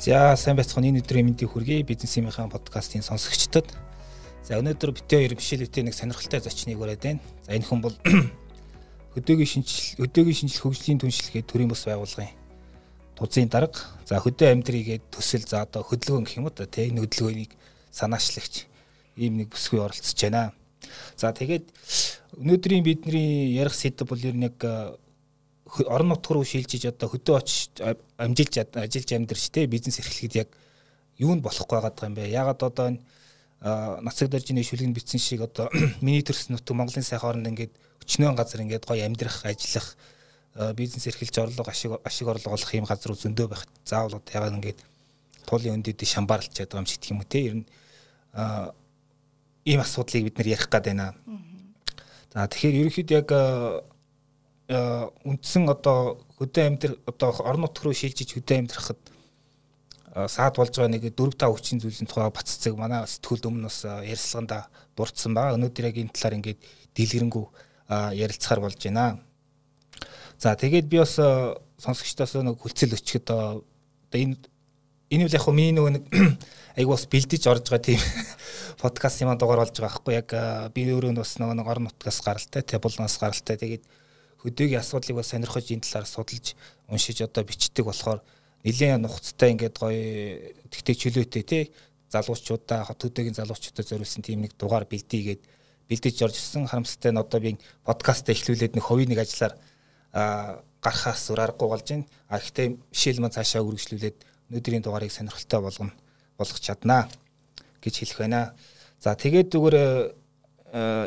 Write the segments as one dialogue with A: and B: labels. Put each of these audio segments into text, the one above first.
A: За сайн байцгаана энэ өдрийн мэндийг хүргэе бизнесийнхаа подкастын сонсогчдод. За өнөөдөр битээ хоёр бишэлэтийн нэг сонирхолтой зочныг ураад байна. За энэ хүн бол хөдөөгийн шинжил хөдөөгийн шинжил хөгжлийн түншлэгээ төрийн бас байгууллагын тузын дарга. За хөдөө амьдрийгээд төсөл за одоо хөдөлгөөн гэх юм уу те энэ хөдөлгөөнийг санаачлагч ийм нэг бүсгүй оролцож байна. За тэгээд өнөөдрийн бидний ярих сэдв бол ер нь яг орон нутг руу шилжиж одоо хөдөө очиж амжилж ажиллаж амьдарч те бизнес эрхлэхэд яг юу нь болохгүй байгаа юм бэ? Ягаад одоо нацаг дөржиний шүлгэн бичсэн шиг одоо миний төрс нутг Монголын сайхан оронд ингээд өчнөө газар ингээд гоё амьдрах, ажиллах бизнес эрхэлж орлого ашиг ашиг орлого олох юм газар зөндөө байх. Заавал одоо ягаад ингээд туулын өндөд шамбаарлж байгаа юм шиг гэх юм уу те ер нь ийм асуудлыг бид нэр ярих гээд байна. За тэгэхээр ерөнхийдөө яг үндсэн одоо хөдөө амьдрал одоо орон нутг руу шилжиж хөдөө амьдрахад э, саад болж байгаа нэг 4 5 хүчин зүйлсийн тухай баццэг манай сэтгүүлд өмнө бас э, ярилцлаганда дурдсан байгаа. Өнөөдөр яг энэ талаар ингээд дэлгэрэнгүй ярилцахаар болж байна. За тэгээд би бас сонсогчдоос нэг хүлцэл өчгөд одоо энэ энэ үл яг хөө миний нөгөө нэг айгу бас бэлдэж орж байгаа тийм подкаст юм дугаар болж байгаа байхгүй яг би өөрөө бас нөгөө нэг орон нутгаас гаралтай тэ булнаас гаралтай тэгээд хөдөөгийн асуудлыг бас сонирхож энэ талаар судалж уншиж одоо бичдэг болохоор нэлээд нухацтай ингээд гоё тэгтээ чөлөөтэй тий залуучуудаа хот хөдөөгийн залуучуудад зориулсан тийм нэг дугаар бэлдээгээд бэлдэж орж ирсэн харамсалтай нь одоо би подкастаа эхлүүлээд нэг хувийн нэг ажиллаар гарахаас өөр аргагүй болж байна. А гэхдээ жишээл маань цаашаа үргэлжлүүлээд өнөөдрийн дугаарыг сонирхолтой болгоно болгох чаднаа гэж хэлэх байна. За тэгээд зүгээр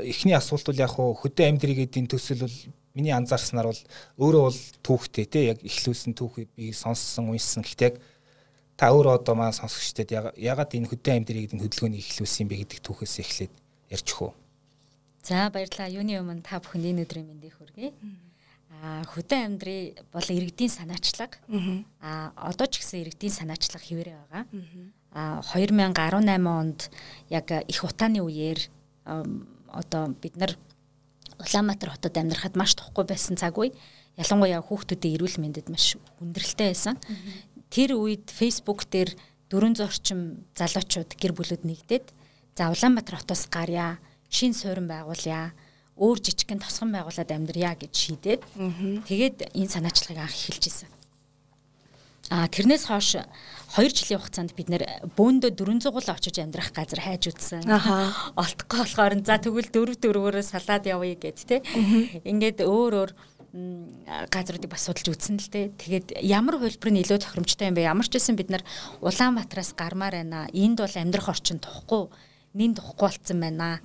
A: эхний асуулт бол яг хөдөө амьдрийгээд энэ төсөл бол миний анзаарснаар бол өөрөө бол түүхтэй те яг ихлүүлсэн түүхийг би сонссон уншсан гэхдээ яг та өөрөө одоо маань сонсогчдод ягаад энэ хөдөө амьдрийг энэ хөдөлгөөнийг ихлүүлсэн бэ гэдэг түүхээс эхлээд ярьж өгөө.
B: За баярлалаа. Юуны өмнө та бүхэнд энэ өдрийн мэндийг хүргэе. Аа хөдөө амьдрий бол иргэдийн санаачлаг. Аа одоо ч гэсэн иргэдийн санаачлаг хэвээрээ байгаа. Аа 2018 онд яг их утааны үеэр одоо бид нар Улаанбаатар хотод амьдрахад маш тухгүй байсан цаг үе. Ялангуяа хүүхдүүдийн эрүүл мэндэд маш хүндрэлтэй байсан. Тэр үед Facebook дээр 400 орчим залуучууд гэр бүлүүд нэгдээд за Улаанбаатар хотоос гарья, шин суурин байгуулъя, өөр жижигхэн тосгон байгуулад амьдрья гэж шийдээд тэгээд энэ санаачлагыг анх эхэлж исэн. А тэрнээс хойш 2 жилийн хугацаанд бид нэр бөөндөө 400 гол очиж амьдрах газар хайж үтсэн. Олдохгүй болохоор за тэгвэл дөрөв дөрвөөрөө салаад явъя гэд тэ. Ингээд өөр өөр газруудыг бас судалж үзсэн л дээ. Тэгээд ямар хөлбөр нь илүү тохиромжтой юм бэ? Ямар ч байсан бид нар Улаанбаатараас гармаар байна. Энд бол амьдрах орчин тухгүй нин тухгүй болцсон байна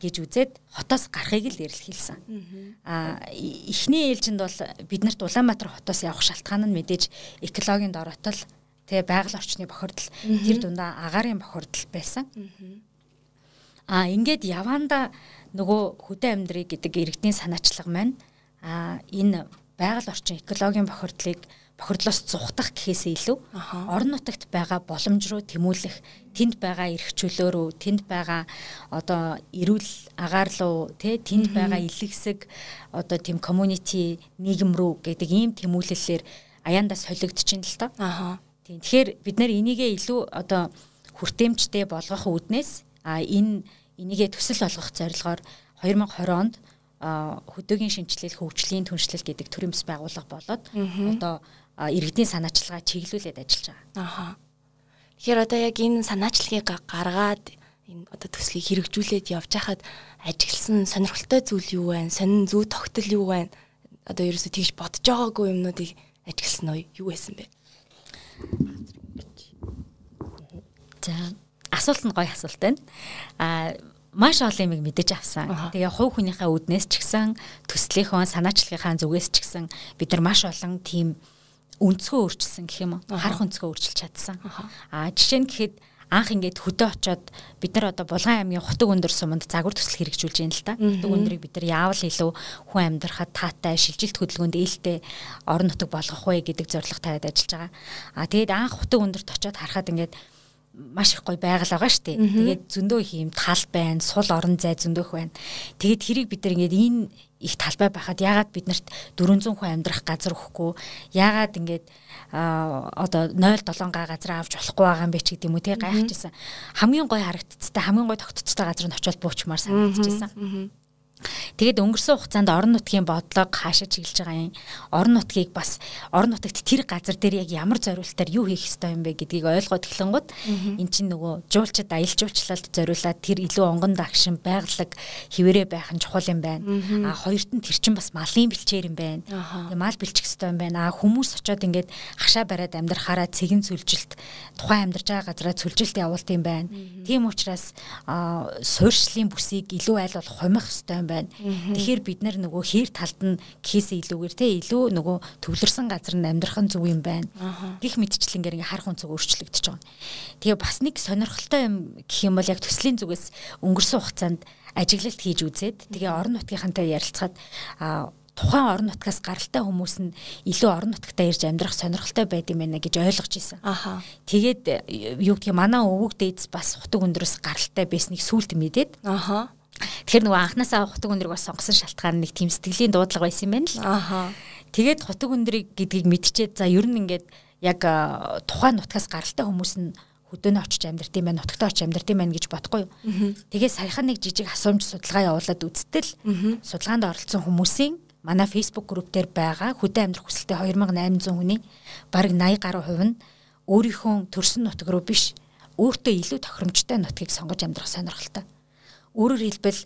B: гэж үзээд хотоос гарахыг л ярил хэлсэн. Аа эхний ээлжинд бол биднэрт Улаанбаатар хотоос явах шалтгаан нь мэдээж экологийн дороотол тэгээ байгаль орчны бохирдол тэр дундаа агаарын бохирдол байсан. Аа ингээд яванда нөгөө хөдөө амьдрий гэдэг иргэдийн санаачлага маань аа энэ байгаль орчин экологийн бохирдлыг бохирдлоос зүхтах гэхээсээ илүү орон нутагт байгаа боломж руу тэмүүлэх тэнд байгаа эрх чөлөө рүү тэнд байгаа одоо эрүүл агаар руу тэ тэнд байгаа илгэсэг одоо тийм community нийгэм рүү гэдэг ийм тэмүүлэлээр аяандаа солигдчихин л тоо. Аа. Тийм. Тэгэхээр бид нар энийгээ илүү одоо хүртээмжтэй болгох үүднээс а энэ энийгээ төсөл болгох зорилгоор 2020 онд хөдөөгийн шинжилэл хөгжлийн түншлэл гэдэг төрийн бас байгууллага болоод одоо иргэдийн санаачлагаа чиглүүлээд ажиллаж байгаа.
C: Аха. Тэгэхээр одоо яг энэ санаачлагыг гаргаад энэ одоо төслийг хэрэгжүүлээд явж хахад ажигласан сонирхолтой зүйл юу вэ? Сонин зүй тогтол юу вэ? Одоо ерөөсөө тэгж бодож байгаагүй юмнуудыг ажигласан уу? Юу байсан бэ?
B: За асуулт нь гоё асуулт байна. А маш олон юм мэдэж авсан. Тэгээ хувь хүнийхээ үднээс ч гэсэн төслийнхөө санаачлагынхаа зүгээс ч гэсэн бид нар маш олон тийм өнцгөө өөрчилсөн гэх юм уу? Харах өнцгөө өөрчилж чадсан. Аа жишээ нь гэхэд анх ингээд хөдөө очоод бид нар одоо Булган аймгийн хотог өндөр суманд загвар төсөл хэрэгжүүлж байна л да. Хотог өндрийг бид нар яавал илүү хүн амьдрахад таатай, шилжилт хөдөлгөөнд ээлтэй орон нутаг болгох вэ гэдэг зорилго тавиад ажиллаж байгаа. Аа тэгээд анх хотог өндөрт очоод харахад ингээд маш их гоё байгаль байгаа шүү дээ. Тэгээд зөндөө их юм тал байна, сул орон зай зөндөөх байна. Тэгээд хэрийг бид нар ингээд энэ их талбай байхад яагаад биднэрт 400 хүн амьдрах газар өгөхгүй? Яагаад ингээд одоо 0.7 га газар авч болохгүй байгаа юм бэ ч гэдэг юм уу? Тий гайхажсэн хамгийн гой харагдцтай хамгийн гой тогтцтой газар нь очиод буучмаар санагдчихсан Тэгээд өнгөрсөн хугацаанд орон нутгийн бодлого хаашаа чиглэж байгаа юм. Орон нутгийг бас орон нутагт тэр газар дээр яг ямар зориултаар юу хийх ёстой юм бэ гэдгийг ойлгоод эхлэнгууд эн чинь нөгөө жуулчд аялал жуулчлалд зориулаад тэр илүү онгон дагшин байгалаг хിവэрэ байх нь чухал юм байна. А хоёрт нь тэр чинь бас малын бэлчээр юм байна. Тэгээ мал бэлчих ёстой юм байна. А хүмүүс очиод ингээд хашаа бариад амьдрахаараа цэгэн сүлжилт тухайн амьдарч байгаа газараа сүлжилт явуулт юм байна. Тийм учраас суурьшлын бүсийг илүү айл бол хумих ёстой юм байна. Тэгэхээр бид нар нөгөө хээр талд нь кейс илүүгээр те илүү нөгөө төвлөрсөн газар нь амьдрах нь зөв юм байна. Гэх мэдчлэнгээр ингээ харах үнцэг өөрчлөгдөж байгаа. Тэгээ бас нэг сонирхолтой юм гэх юм бол яг төслийн зүгээс өнгөрсөн хугацаанд ажиглалт хийж үзээд тэгээ орон нутгийнхантай ярилцахад тухайн орон нутгаас гаралтай хүмүүс нь илүү орон нутгатаа ирж амьдрах сонирхолтой байд юм байна гэж ойлгож ирсэн. Аха. Тэгээд юу гэдгийг манай өвөг дээдс бас хутаг өндрөөс гаралтай байсныг сүулт мэдээд. Аха. Тэгэхээр нөгөө анханасаа хутаг өндрийг бас сонгосон шалтгаан нэг тийм сэтгэлийн дуудлага байсан юм байна л. Ааха. Тэгээд хутаг өндрийг гэдгийг мэдчихээд за ер нь ингээд яг тухайн нутгаас гаралтай хүмүүс нь хөдөөнө очиж амьдрт юм байна, нутагтаа очиж амьдрт юм байна гэж бодохгүй юу. Тэгээд саяхан нэг жижиг асуумж судалгаа явуулаад үзтэл судалгаанд оролцсон хүмүүсийн манай Facebook групп дээр байгаа хөдөө амьдрах хүсэлтэй 2800 хүний бараг 80 гаруй хувь нь өөрийнхөө төрсөн нутаг руу биш өөртөө илүү тохиромжтой нутгийг сонгож амьдрах сонирхолтой. Өөрөөр хэлбэл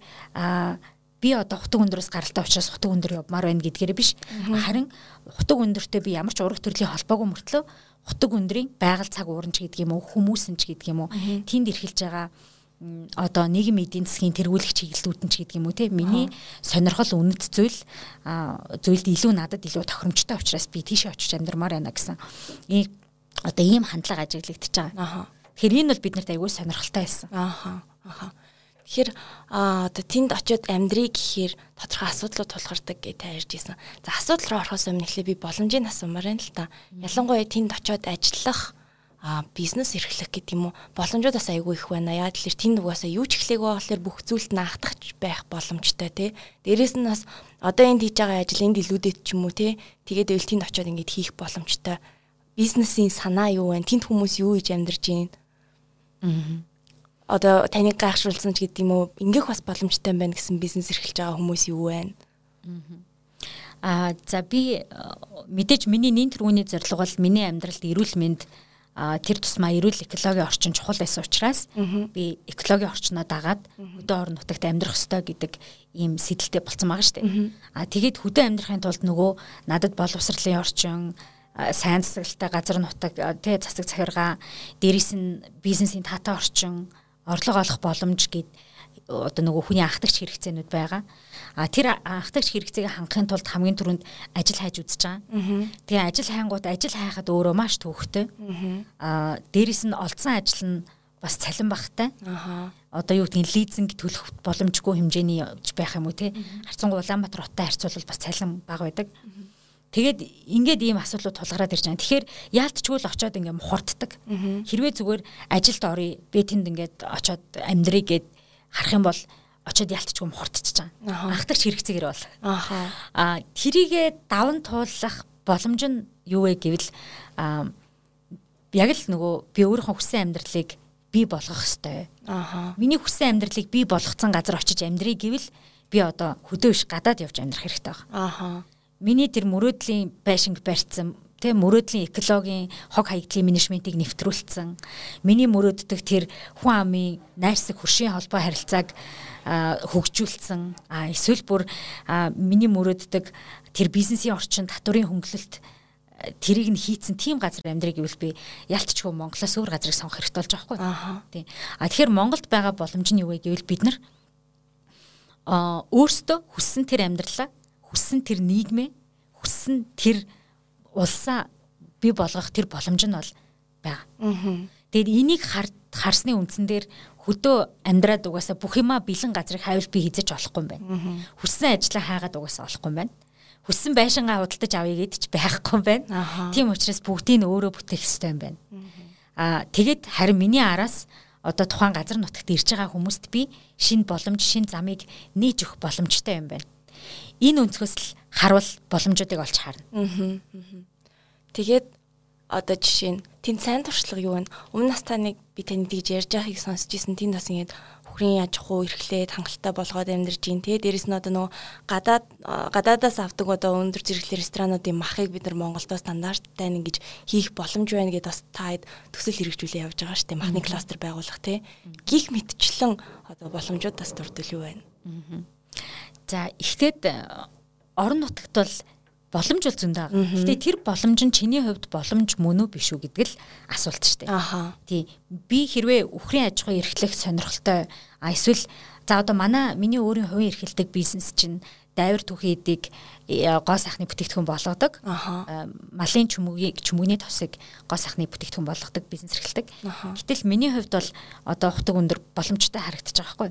B: би одоо хутаг өндөрөөс гаралтай учраас хутаг өндөр явмаар байна гэдгээр биш. Харин хутаг өндөртэй би ямар ч ураг төрлийн холбоогүй мөртлөө хутаг өндрийн байгаль цаг уурч гэдэг юм уу хүмүүсэн ч гэдэг юм уу тэнд эрхэлж байгаа одоо нийгэм эдийн засгийн тэргүүлэх чиглэлүүд нь ч гэдэг юм уу те миний сонирхол үнэт зүйл зүйлд илүү надад илүү тохиромжтой учраас би тийшээ очиж амьдрмаар байна гэсэн одоо ийм хандлага ажиглагдчихж байгаа. Тэгэхээр энэ бол биднэрт аягүй сонирхолтой байсан.
C: Ааха. Ааха. Тэгэхээр одоо тэнд очиод амьдрий гэхээр тодорхой асуудлууд тулгардаг гэж таарж исэн. За асуудал руу орохоос өмнө эхлээ би боломжийг асуумаар байна л та. Ялангуяа тэнд очиод ажиллах а бизнес эрхлэх гэдэг юм уу боломжууд бас айгүй их байна. Яг л тэнд угаасаа юу ч эхлэх байгаахлаар бүх зүйлд наагдах байх боломжтой тий. Дээрээс нь бас одоо энд хийж байгаа ажил энд илүүдэт ч юм уу тий. Тэгээд байвал тэнд очиод ингэж хийх боломжтой. Бизнесийн санаа юу вэ? Тэнд хүмүүс юу хийж амьдарч байна? Аа одоо таныг гайхшруулсан ч гэдэг юм уу? Ингээх бас боломжтой байна гэсэн бизнес эрхэлж байгаа хүмүүс юу вэ?
B: Аа за би мэдээж миний нэн төрөний зорилго бол миний амьдралд эрүүл мэнд тэр тусмаа эрүүл экологийн орчин чухал байсан учраас би экологийн орчноо дагаад хөдөө орон нутагт амьдрах ёстой гэдэг ийм сэдэлтэй болцсон байгаа шүү дээ. А тэгээд хөдөө амьдрахын тулд нөгөө надад боловсролын орчин сайн засаглалтай газар нутаг тэ засаг захиргаа дээрээс нь бизнесийн таатай орчин орлого олох боломж гэд одоо нөгөө хүний анхдагч хэрэгцээнүүд байгаа. А тэр анхдагч хэрэгцээг хангахын тулд хамгийн түрүүнд ажил хайж үзэж байгаа. Тэгээ ажил хайнгууд ажил хайхад өөрөө маш төвөгтэй. А дээрэс нь олдсон ажил нь бас цалин багтай. Аа. Одоо юу гэдгийг лизинг төлөх боломжгүй хэмжээний байх юм уу те. Харцангуй Улаанбаатар хоттой харьцуулбал бас цалин бага байдаг. Тэгээд ингээд ийм асуудлууд тулгараад ирж байгаа. Тэгэхээр яалтчгүй л очиод ингээд мухарддаг. Хэрвээ зүгээр ажилд оръё, би тэнд ингээд очиод амьдрий гэд харах юм бол очиод ялтчгүй мухардчихж байгаа. Анхтарч хэрэгцээгээр бол. Аа тэрийгэ даван туулах боломж нь юу вэ гэвэл аа яг л нөгөө би өөрийнхөө хүссэн амьдралыг бий болгох ёстой. Аа. Миний хүссэн амьдралыг бий болгоцсон газар очиж амьдрий гэвэл би одоо хөдөө иш гадаад явж амьдрах хэрэгтэй байна. Аа миний тэр мөрөөдлийн байшинг барьсан тэ мөрөөдлийн экологийн хог хаягдлын менежментийг нэвтрүүлсэн. Миний мөрөөддөг тэр хүн амын найрсаг хөршийн холбоо харилцааг хөгжүүлсэн. А эсвэл бүр миний мөрөөддөг тэр бизнесийн орчин татврын хөнгөлөлт тэрийг нь хийцэн тийм газар амьдрыг гэвэл би ялтчгүй Монголоос өөр газрыг сонгох хэрэгтэй болж байгаа байхгүй. Тийм. А тэгэхээр Монголд байгаа боломж нь юу вэ гэвэл бид нар а өөрсдөө хүссэн тэр амьдралаа хүссэн тэр нийгмээ хүссэн тэр улсаа бий болгох тэр боломж нь бол байгаа. Тэгэд энийг харсны үндсэн дээр хөдөө амьдраад угаасаа бүх юмаа бэлэн газрыг хайвал би хийж олохгүй юм байна. Хүссэн ажлаа хаагаад угаасаа олохгүй юм байна. Хүссэн байшингаа худалдаж авъя гэдэг ч байхгүй юм байна. Тийм учраас бүгдийг нь өөрөө бүтээх хэрэгтэй юм байна. Аа тэгээд харин миний араас одоо тухайн газар нутагт ирж байгаа хүмүүст би шинэ боломж, шинэ замыг нээж өгөх боломжтой юм байна. Энэ өнцгөөс л харуул боломжуудыг олж харна.
C: Тэгээд одоо жишээ нь тэнд сайн туршлага юу вэ? Өмнө настайныг би таны тэгж ярьж байгааг сонсч ирсэн. Тэнд бас ингэж хүрийн аж ахуй эрхлээд хангалттай болгоод амьдарч гин те дээрэс нь одоо нөгөө гадаад гадаадаас авдаг одоо өндөр зэрэглэлийн ресторануудын махыг бид нар Монголдо стандарттай нэг гэж хийх боломж байна гэдээ бас таад төсөл хэрэгжүүлээ явж байгаа дээ махны кластер байгуулах те. Гих мэдчлэн одоо боломжууд бас дурдвал юу байна
B: за ихтэйд орон нутагт бол боломж бол зөндөө байгаа. Гэтэ тэр боломж нь чиний хувьд боломж мөн үү биш үү гэдэг л асуулт шүү дээ.
C: Аха.
B: Тий. Би хэрвээ үхрийн аж ахуй эрхлэх сонирхолтой а эсвэл за одоо манай миний өөрийн хувийн эрхэлдэг бизнес чинь дайвар түүхий эдийг э, гоо сайхны бүтээгдэхүүн болгодог. Малын чүмөгийг чүмөгний тосыг гоо сайхны бүтээгдэхүүн болгодог бизнес эрхэлдэг. Гэтэл миний хувьд бол одоо хутаг өндөр боломжтой харагдаж байгаа байхгүй.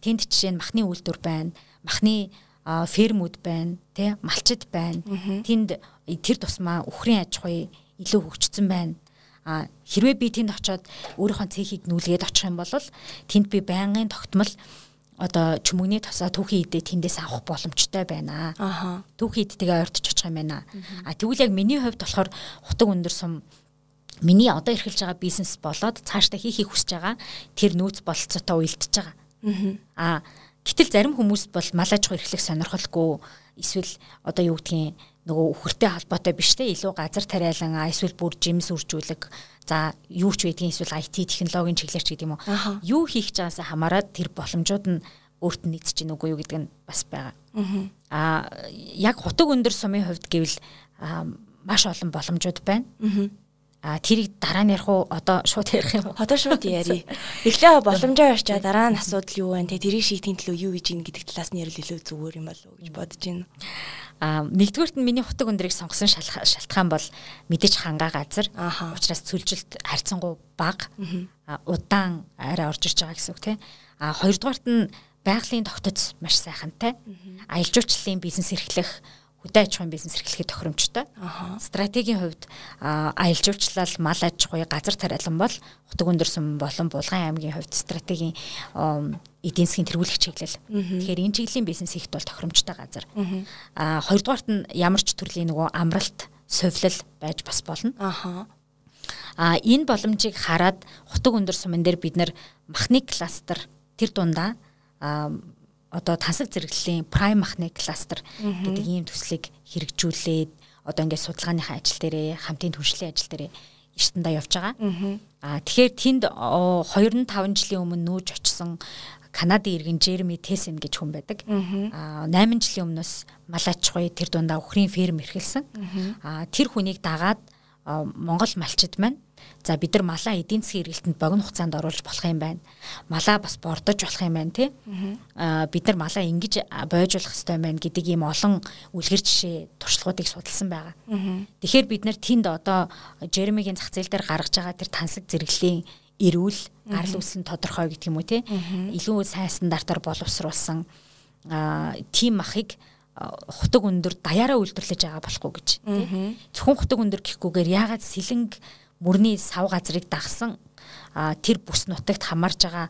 B: Тэнд жишээ нь махны үйлдвэр байна. Махны фермүүд байна, тий малчид байна. Тэнд тэр тусмаа үхрийн аж ахуй илүү хөгжсөн байна. А хэрвээ би тэнд очиод өөрийнхөө цехийг нүүлгээд очих юм бол тэнд би байнгын тогтмол одоо чүмөгний тосоо түүхийн идэ тэндээс авах боломжтой байна.
C: Аха.
B: Түүхийн идтэйгээ ойртож очих юм байна. А тэгвэл яг миний хувьд болохоор хутаг өндөр сум миний одоо эрхэлж байгаа бизнес болоод цаашдаа хийхийг хүсэж байгаа тэр нөөц бололцоотой уялдж байгаа. Аа Гэтэл зарим хүмүүс бол мал аж ахуй эрхлэх сонирхолгүй. Эсвэл одоо юу гэдгийг нөгөө үхэртэй холбоотой биш те. Илүү газар тариалан эсвэл бүр жимс үржүүлэг за юу ч байдгийн эсвэл IT технологийн чиглэлч гэдэг юм уу? Юу хийх байгаасаа хамаарат тэр боломжууд нь өөрт нь нийцэж гин үгүй юу гэдэг нь бас байгаа. Аа яг хутаг өндөр сумын хувьд гэвэл маш олон боломжууд байна. А тэрийг дараа нь ярих уу одоо шууд ярих юм уу?
C: Одоо шууд ярий. Эхлээ боломжоо ярьчаа дараа нь асуудал юу вэ? Тэ тэрийг шийдэхин төлөө юу хийж ийн гэдэг талаас нь ярил илүү зүгээр юм болов уу гэж бодож байна.
B: А нэгдүгürt нь миний хутаг өндрийг сонгосон шалтгаан бол мэдээж хангаа газар. Учираас цүлжилт харьцангуй бага. Удаан арай орж ирж байгаа гэсэн үг тийм. А хоёрдугаарт нь байгалийн тогтоц маш сайхантай. Аялал жуулчлалын бизнес эрхлэх хөдөө аж ахуйн бизнес эрхлэхэд тохиромжтой. Стратегийн хувьд аялал жуулчлал, мал аж ахуй, газар тариалан бол Хутаг өндөрсөн болон Булган аймгийн хувьд стратегийн эдийн засгийн тэргүүлэх чиглэл. Тэгэхээр энэ чиглэлийн бизнес хийхэд бол тохиромжтой газар. Аа хоёрдугаарт нь ямар ч төрлийн нөгөө амралт, сувлал байж бас болно.
C: Аха.
B: А энэ боломжийг хараад хутаг өндөр сумын дээр бид нар махны кластер тэр дундаа одоо тансаг зэрэглэлийн prime махны кластер гэдэг ийм төслийг хэрэгжүүлээд одоо ингээд судалгааныхаа ажил дээрээ хамтын түншлэлийн ажил дээрээ эртэндээ явж байгаа. Аа тэгэхээр тэнд 2-5 жилийн өмнө нүүж очсон Канадын иргэн Жереми Тесен гэж хүн байдаг. Аа 8 жилийн өмнөөс Малачгүй тэр дундаа өхрийн ферм эрхэлсэн. Аа тэр хүнийг дагаад Монгол малчид маань За бид нар малаа эдийн засгийн эргэлтэнд богино хугацаанд оруулж болох юм байна. Малаа бас бордож болох юм байна тий. Аа бид нар малаа ингэж бойжуулах хэрэгтэй байна гэдэг ийм олон үлгэр жишээ туршлагуудыг судалсан байгаа. Тэгэхээр бид нар тэнд одоо Жеремигийн зах зээл дээр гаргаж байгаа тэр тансаг зэрэглэлийн эрүүл гарал үүсэл нь тодорхой гэх юм уу тий. Илүү сайн стандартаар боловсруулсан аа тим махыг хутаг өндөр даяараа үйлдвэрлэж байгаа болохгүй гэж. Зөвхөн хутаг өндөр гэхгүйгээр яагаад сэлэнг мөрний сав газрыг дагсан тэр бүс нутагт хамарж байгаа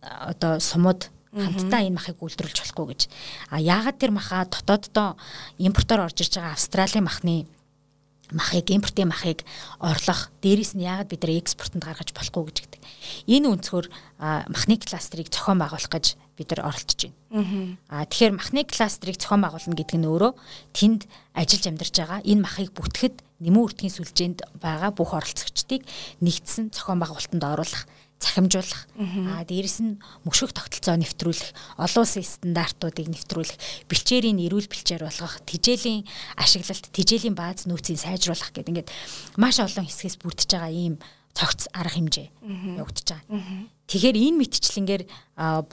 B: одоо сумууд хамтдаа энэ махыг үйлдвэрлэж болохгүй гэж. А яагаад тэр маха дотооддоо импортоор орж ирж байгаа Австралийн махны махыг импортын махыг орлох дээрээс нь яагаад бид нар экспортод гаргаж болохгүй гэж гэдэг. Энэ өнцгөр махны кластерыг зохион байгуулах гэж бид нар оролдож байна. Аа тэгэхээр махны кластерыг зохион байгуулна гэдэг нь өөрөө тэнд ажиллаж амьдарч байгаа энэ махыг бүтгэхэд нэмэн үртгийн сүлжээнд байгаа бүх оролцогчдыг нэгдсэн зохион байгуулалтанд оруулах цахимжуулах аа дээрэс нь мөшөх тогтолцоо нэвтрүүлэх олон улсын стандартуудыг нэвтрүүлэх бэлчээрийн эрүүл бэлчээр болгох тижээлийн ашиглалт тижээлийн бааз нөөцийг сайжруулах гэдэг ингээд маш олон хэсгээс бүрдэж байгаа ийм цогц арга хэмжээ явагдаж байгаа. Тэгэхээр энэ мэтчлэнгээр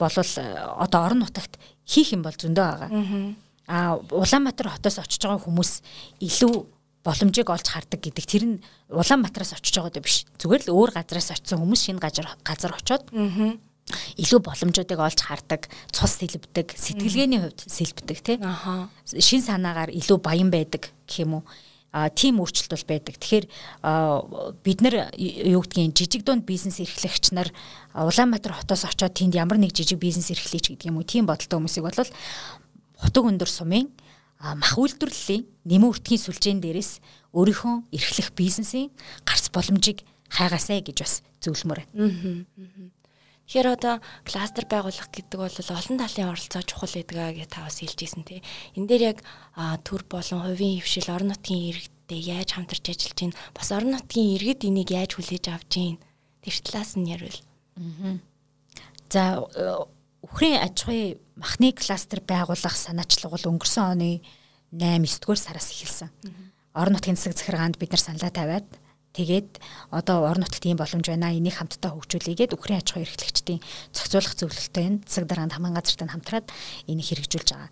B: болвол одоо орон нутагт хийх юм бол зөндөө байгаа. Аа Улаанбаатар хотоос очиж байгаа хүмүүс илүү боломжийг олж хардаг гэдэг тэр нь Улаанбаатараас очиж байгаа дэ биш. Зүгээр л өөр газараас очисон хүмүүс шинэ газар газар очоод илүү боломжуудыг олж хардаг, цус сэлбдэг, сэтгэлгээний хувьд сэлбдэг тий. Шин санаагаар илүү баян байдаг гэх юм уу. а тийм өөрчлөлт бол байдаг. Тэгэхээр бид нар юу гэдгийг жижиг дунд бизнес эрхлэгч нар Улаанбаатар хотоос очоод тэнд ямар нэг жижиг бизнес эрхлэеч гэдэг юм уу тийм бодолтой хүмүүсийг бол хотог өндөр сумын мах үйлдвэрлэлийн нэмэн үртгийн сүлжээн дээрээс өөрийнхөө эрхлэх бизнесийн гарц боломжийг хайгаасай гэж бас зөвлөмөр байна.
C: Тэгэхээр одоо кластер байгуулах гэдэг бол олон талын оролцоо чухал гэдгаа гэж та бас хэлжсэн тий. Энд дээр яг төр болон хувийн хөвшил орон нутгийн иргэдтэй яаж хамтарч ажиллаж гин бас орон нутгийн иргэд энийг яаж хүлээж авч гин тэр талаас нь ярил.
B: За Үхрийн аж ахуйн махны кластер байгуулах санаачлаг бол өнгөрсөн оны 8 9 дугаар сараас эхэлсэн. Орон нутгийн засаг захиргаанд бид нар саналаа тавиад Тэгээд одоо орон нутгад ийм боломж байна. Энийг хамтдаа хөгжүүлээгээд Украин аж ахуй эрхлэгчдийн зохицуулах зөвлөлтөй нь засаг даргаанд хамгаан газартай хамтраад энийг хэрэгжүүлж байгаа.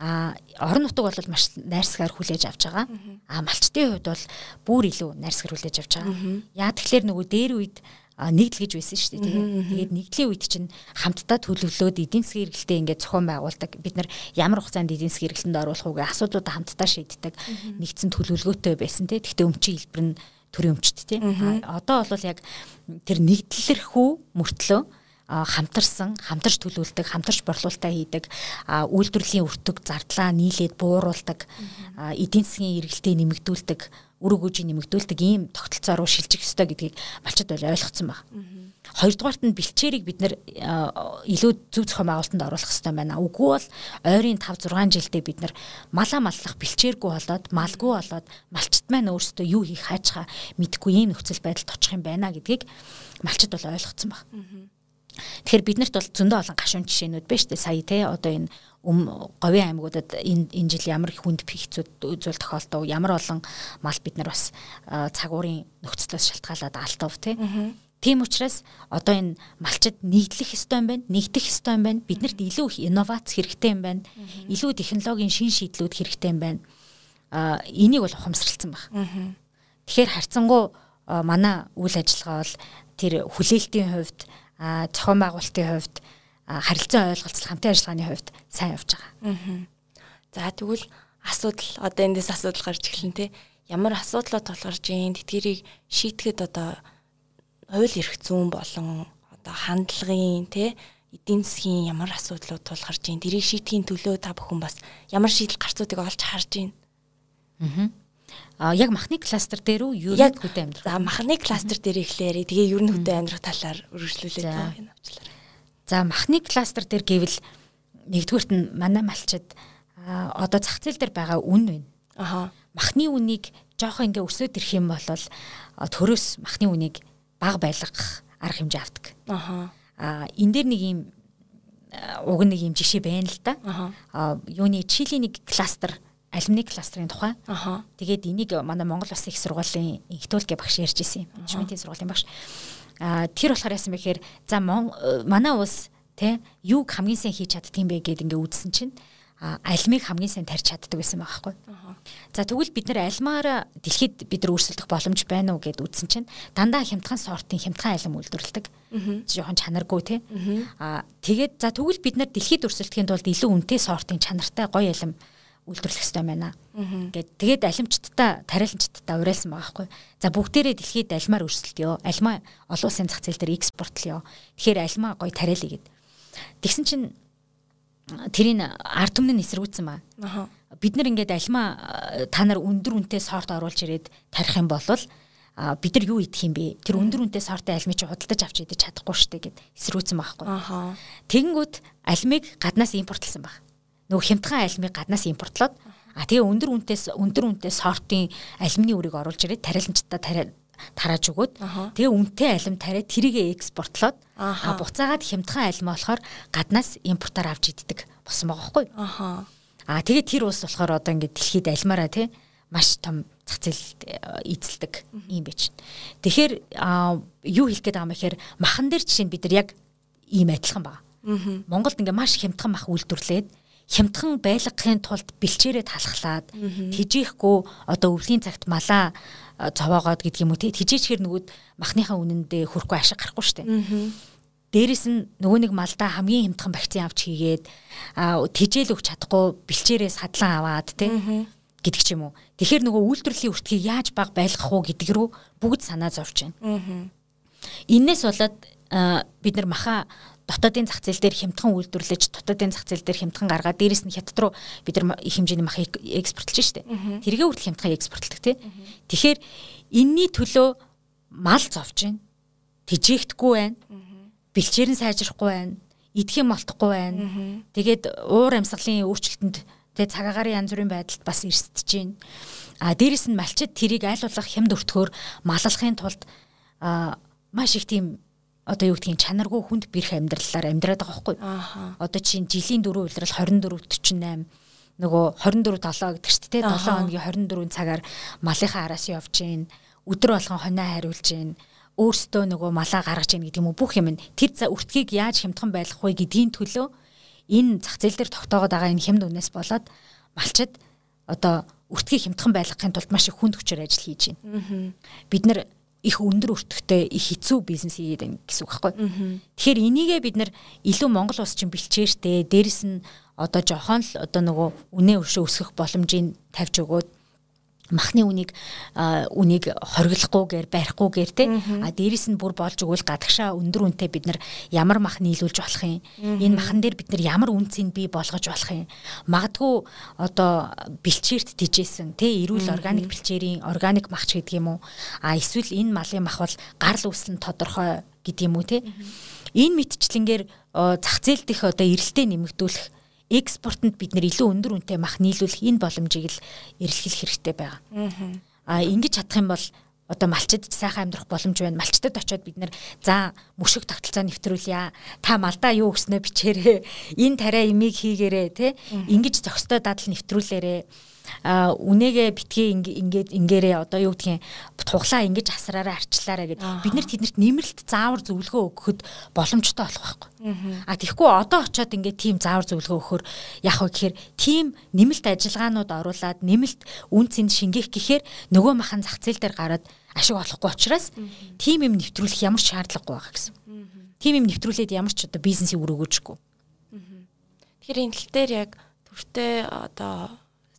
B: А орон нутаг бол маш найрсгаар хүлээж авч байгаа. А малчтын хувьд бол бүр илүү найрсгаар хүлээж авч байгаа. Яа тэгэхээр нөгөө дээр үед нэгдэл гэж байсан шүү дээ тийм. Тэгээд нэгдлийн үед чинь хамтдаа төлөвлөөд эдийн засгийн эргэлтээ ингээд зохион байгуулдаг. Бид нар ямар хугацаанд эдийн засгийн эргэлтэнд оруулах үгээ асуудлуудаа хамтдаа шийддэг. Нэгдсэн төлөвлөгөөтэй байсан тийм. Гэхдээ өмчийн хэлбэр нь төрийн өмчт тий. Одоо бол яг тэр нэгдлэрхүү мөртлөө хамтарсан хамтарч төлөвлөдөг хамтарч борлуулалтаа хийдэг үйлдвэрлэлийн өртөг зардлаа нийлээд бууруулдаг эдийн засгийн эргэлтээ нэмэгдүүлдэг үр өгөөжийг нэмэгдүүлдэг ийм тогтолцоо руу шилжих ёстой гэдгийг малчд бол ойлгоцсон байна. Хоёрдугаарт нь бэлчээрийг бид нэр илүү зөв зохион байгуулалтанд оруулах хэрэгтэй байна. Үгүй бол ойрын 5 6 жилдээ бид нар малаа маллах бэлчээргүй болоод малгүй болоод малчт маань өөрсдөө юу хийх хаачаа мэдэхгүй ийм нөхцөл байдалд очих юм байна гэдгийг малчд бол ойлгоцсон байна. Тэгэхээр биднэрт бол зөндөө олон гашуун жишээнүүд байна шүү дээ. Сая те одоо энэ өм говийн аймагуудад энэ энэ жил ямар их хүнд пихцүүд үзүүл тохиолдов ямар олон мал бид нар бас цагуурын нөхцлөөс шалтгаалаад алдав те. Тийм учраас одоо энэ малчид нийтлэх ёстой юм байна, нэгдэх ёстой юм байна. Биднэрт илүү их инновац хэрэгтэй юм байна. Илүү технологийн шин шийдлүүд хэрэгтэй юм байна. А энийг бол ухамсарлцсан баг. Тэгэхээр харьцангуй манай үйл ажиллагаа бол тэр хүлээлтийн хувьд зохион байгуулалтын хувьд харилцан ойлголцол хамтын ажиллагааны хувьд сайн явж байгаа.
C: За тэгвэл асуудал одоо эндээс асуудал гарч эхэлнэ те. Ямар асуудлууд тулгарч ийн тэдгэрийг шийдэхэд одоо хууль эрх зүйн болон одоо хандлагын те эдийн засгийн ямар асуудлууд тулгарч ийн тэрийг шийдэхийн төлөө та бүхэн бас ямар шийдэл гарцуудыг олж харж ийн.
B: Аа А яг махны кластер дээр үү юу хөдөө амьдрах?
C: За махны кластер дээр ихлээрээ тэгээ ер нь хөдөө амьдрах талаар үргэлжлүүлээд байна авчлаа.
B: За махны кластер дээр гэвэл нэгдүгürt нь манай малчид одоо зах зээл дээр байгаа үн байна. Аха. Махны үнийг жоох ингээ өсөөд ирэх юм бол төрөөс махны үнийг бага байлгах арга хэмжээ авдаг. Аха. А энэ дээр нэг юм уг нэг юм жишээ байна л да. Аа юуны чилийн нэг кластер алюминий кластерын тухай. Аха. Тэгээд энийг манай Монгол Улсын их сургуулийн инхтүүлгээ багш ярьж ирсэн юм. Менежментийн сургуулийн багш. Тэр болохоор яасан бэ гэхээр за манай улс тэ юуг хамгийн сайн хийж чаддаг юм бэ гэдээ ингээ үзсэн чинь альмыг хамгийн сайн тарьж чаддаг байсан байгаа байхгүй. За тэгвэл бид нар альмаар дэлхийд бид нар өрсөлдөх боломж байна уу гэд үзсэн чинь дандаа хямдхан сортын хямдхан алим үйлдвэрлэдэг. Жохон чанаргүй тий. Аа тэгээд за тэгвэл бид нар дэлхийд өрсөлдөхийн тулд илүү үнэтэй сортын чанартай гоё алим үйлдвэрлэх хэрэгтэй байна. Гэт тэгээд алимчтдаа тариаланчтдаа уриалсан байгаа байхгүй. За бүгдээрээ дэлхийд альмаар өрсөлдөё. Альмаа олон улсын зах зээл дээр экспортлё. Тэгэхээр альмаа гоё тариалъя гэд. Тэгсэн чинь тэрийг ард түмний эсэргүүцсэн ба. Бид нар ингээд альмаа та нар өндөр үнэтэй сорт оруулж ирээд тарих юм бол бид нар юу идэх юм бэ? Тэр өндөр үнэтэй сортой альмыг чи худалдаж авч идэж чадахгүй штэ гэд эсрүүцсэн байхгүй. Тэгэнгүүт альмыг гаднаас импортлсон баг нөгөө хямдхан алимыг гаднаас импортлоод а тэгээ өндөр үнэтэйс өндөр үнэтэй сортын алимны үрийг оруулж ирээд тариаланчдаа тариа тарааж өгөөд тэгээ үнэтэй алим тариад тэрийгэ экспортлоод а буцаагаад хямдхан алим болохоор гаднаас импортоор авч иддэг болсон байгаа аа а тэгээ тэр ус болохоор одоо ингээд дэлхийд алимаараа тий маш том зах зээлд э, эзэлдэг юм байж. Тэгэхээр юу хэлэх гээд байгаа юм гэхээр махан дээр жишээ нь бид нар яг ийм адилхан байна. Монголд ингээ маш хямдхан мах үйлдвэрлээд хямдхан байлгахын тулд бэлчээрээ талхлаад тижээхгүй одоо өвлийн цагт малаа цовоогоод гэдэг юм уу тижээчхэр нөгөөд махныхаа үнэндээ хөрөхгүй ашиг гарахгүй штэ. Дээрэс нь нөгөө нэг малдаа хамгийн хямдхан вакцин авч хийгээд тижээл өгч чадахгүй бэлчээрээ садлан аваад тий гэдэг ч юм уу. Тэгэхээр нөгөө үйлдвэрлэлийн өртгийг яаж баг байлгах уу гэдэг рүү бүгд санаа зовж байна. Иннээс болоод бид нар маха дотоодын зах зээл дээр хямдхан үйлдвэрлэж дотоодын зах зээл дээр хямдхан гаргаад дээрэс нь хятад руу бид нар их хэмжээний мах экспортлж штэ. Тэргээ хүртэл хямдхан экспортлдог тий. Тэгэхээр энэний төлөө мал зовж байна. Тижээгдэхгүй байна. Бэлчээр нь сайжрахгүй байна. Идэх юм болтохгүй байна. Тэгээд уур амьсгалын өөрчлөлтөнд тэгээ цагаагаар янз бүрийн байдалд бас эрсдэж байна. А дээрэс нь малчид тэрийг аль болох хямд өртгөөр маллахын тулд а маш их тийм одоо юу гэдгийг чанаргүй хүнд бэрх амьдралаар амьдраад байгаа байхгүй. Одоо чинь жилийн дөрөв улирал 24 48 нөгөө 24 7 гэдэг чинь те 7 хоногийн 24 цагаар малынхаа араас явж гин өдөр болгон хоноо хариулж гин өөртөө нөгөө малаа гаргаж гин гэдэг юм уу? Бүх юм тэр за өртгийг яаж хямдхан байлгах вэ гэдгийн төлөө энэ зах зээл дээр тогтоогод байгаа энэ хямд үнээс болоод малчид одоо өртгийг хямдхан байлгахын тулд маш их хүнд хүчээр ажил хийж байна. Бид нар их өндөр өртөгтэй их хэцүү бизнес хийгээд байна гэсэн үг байхгүй. Тэгэхээр энийгээ бид нар илүү Монгол улс чинь бэлчээртэй дээрэс нь одоо жохон л одоо нөгөө үнэ өршөө өсгөх боломжийг тавьж өгөөд махны үнийг үнийг хориглохгүйгээр барихгүйгээр те. А дээрэс нь бүр болж өгвөл гадагшаа өндөр үнэтэй бид нар ямар мах нийлүүлж болох юм? Энэ махан дээр бид нар ямар үнцийг бий болгож болох юм? Магадгүй одоо бэлчээрт тижээсэн те эрүүл органик бэлчээрийн органик махч гэдэг юм уу? А эсвэл энэ малын мах бол гарал үүсэл нь тодорхой гэдэг юм уу те? Энэ мэдчлэнгээр зах зээл дэх одоо эрэлтээ нэмэгдүүлэх экспортод бид нэр илүү өндөр үнэтэй мах нийлүүлэх энэ боломжийг л эрэлхийлэх хэрэгтэй байгаа. Аа ингэж чадах юм бол одоо малчид сайхан амьдрах боломж байна. Малчдад очиод бид нэр за мөшөг тогтолцоо нэвтрүүлье. Та малдаа юу өгснөө бичээрэй. Энэ тариа имийг хийгээрэй те. Ингэж зөкстой дадал нэвтрүүлээрэй үнэгээ битгий ингээд ингээрээ одоо юу гэдгийг тухлаа ингэж асраараа арчлаараа гэд бид нар тэднэрт нэмэлт заавар зөвлөгөө өгөхөд боломжтой болох байхгүй. А тэгэхгүй одоо очиод ингээд тийм заавар зөвлөгөө өгөхөр яг хөө гэхээр тийм нэмэлт ажиллагаанууд оруулаад нэмэлт үн цэнд шингээх гэхээр нөгөө махан зах зээл дээр гараад ашиг олохгүй учраас тийм юм нэвтрүүлэх ямар шаардлагагүй байгаа гэсэн. Тийм юм нэвтрүүлээд ямар ч одоо бизнесийг өрөөгөөжгүй.
C: Тэгэхээр энэ тал дээр яг төртөө одоо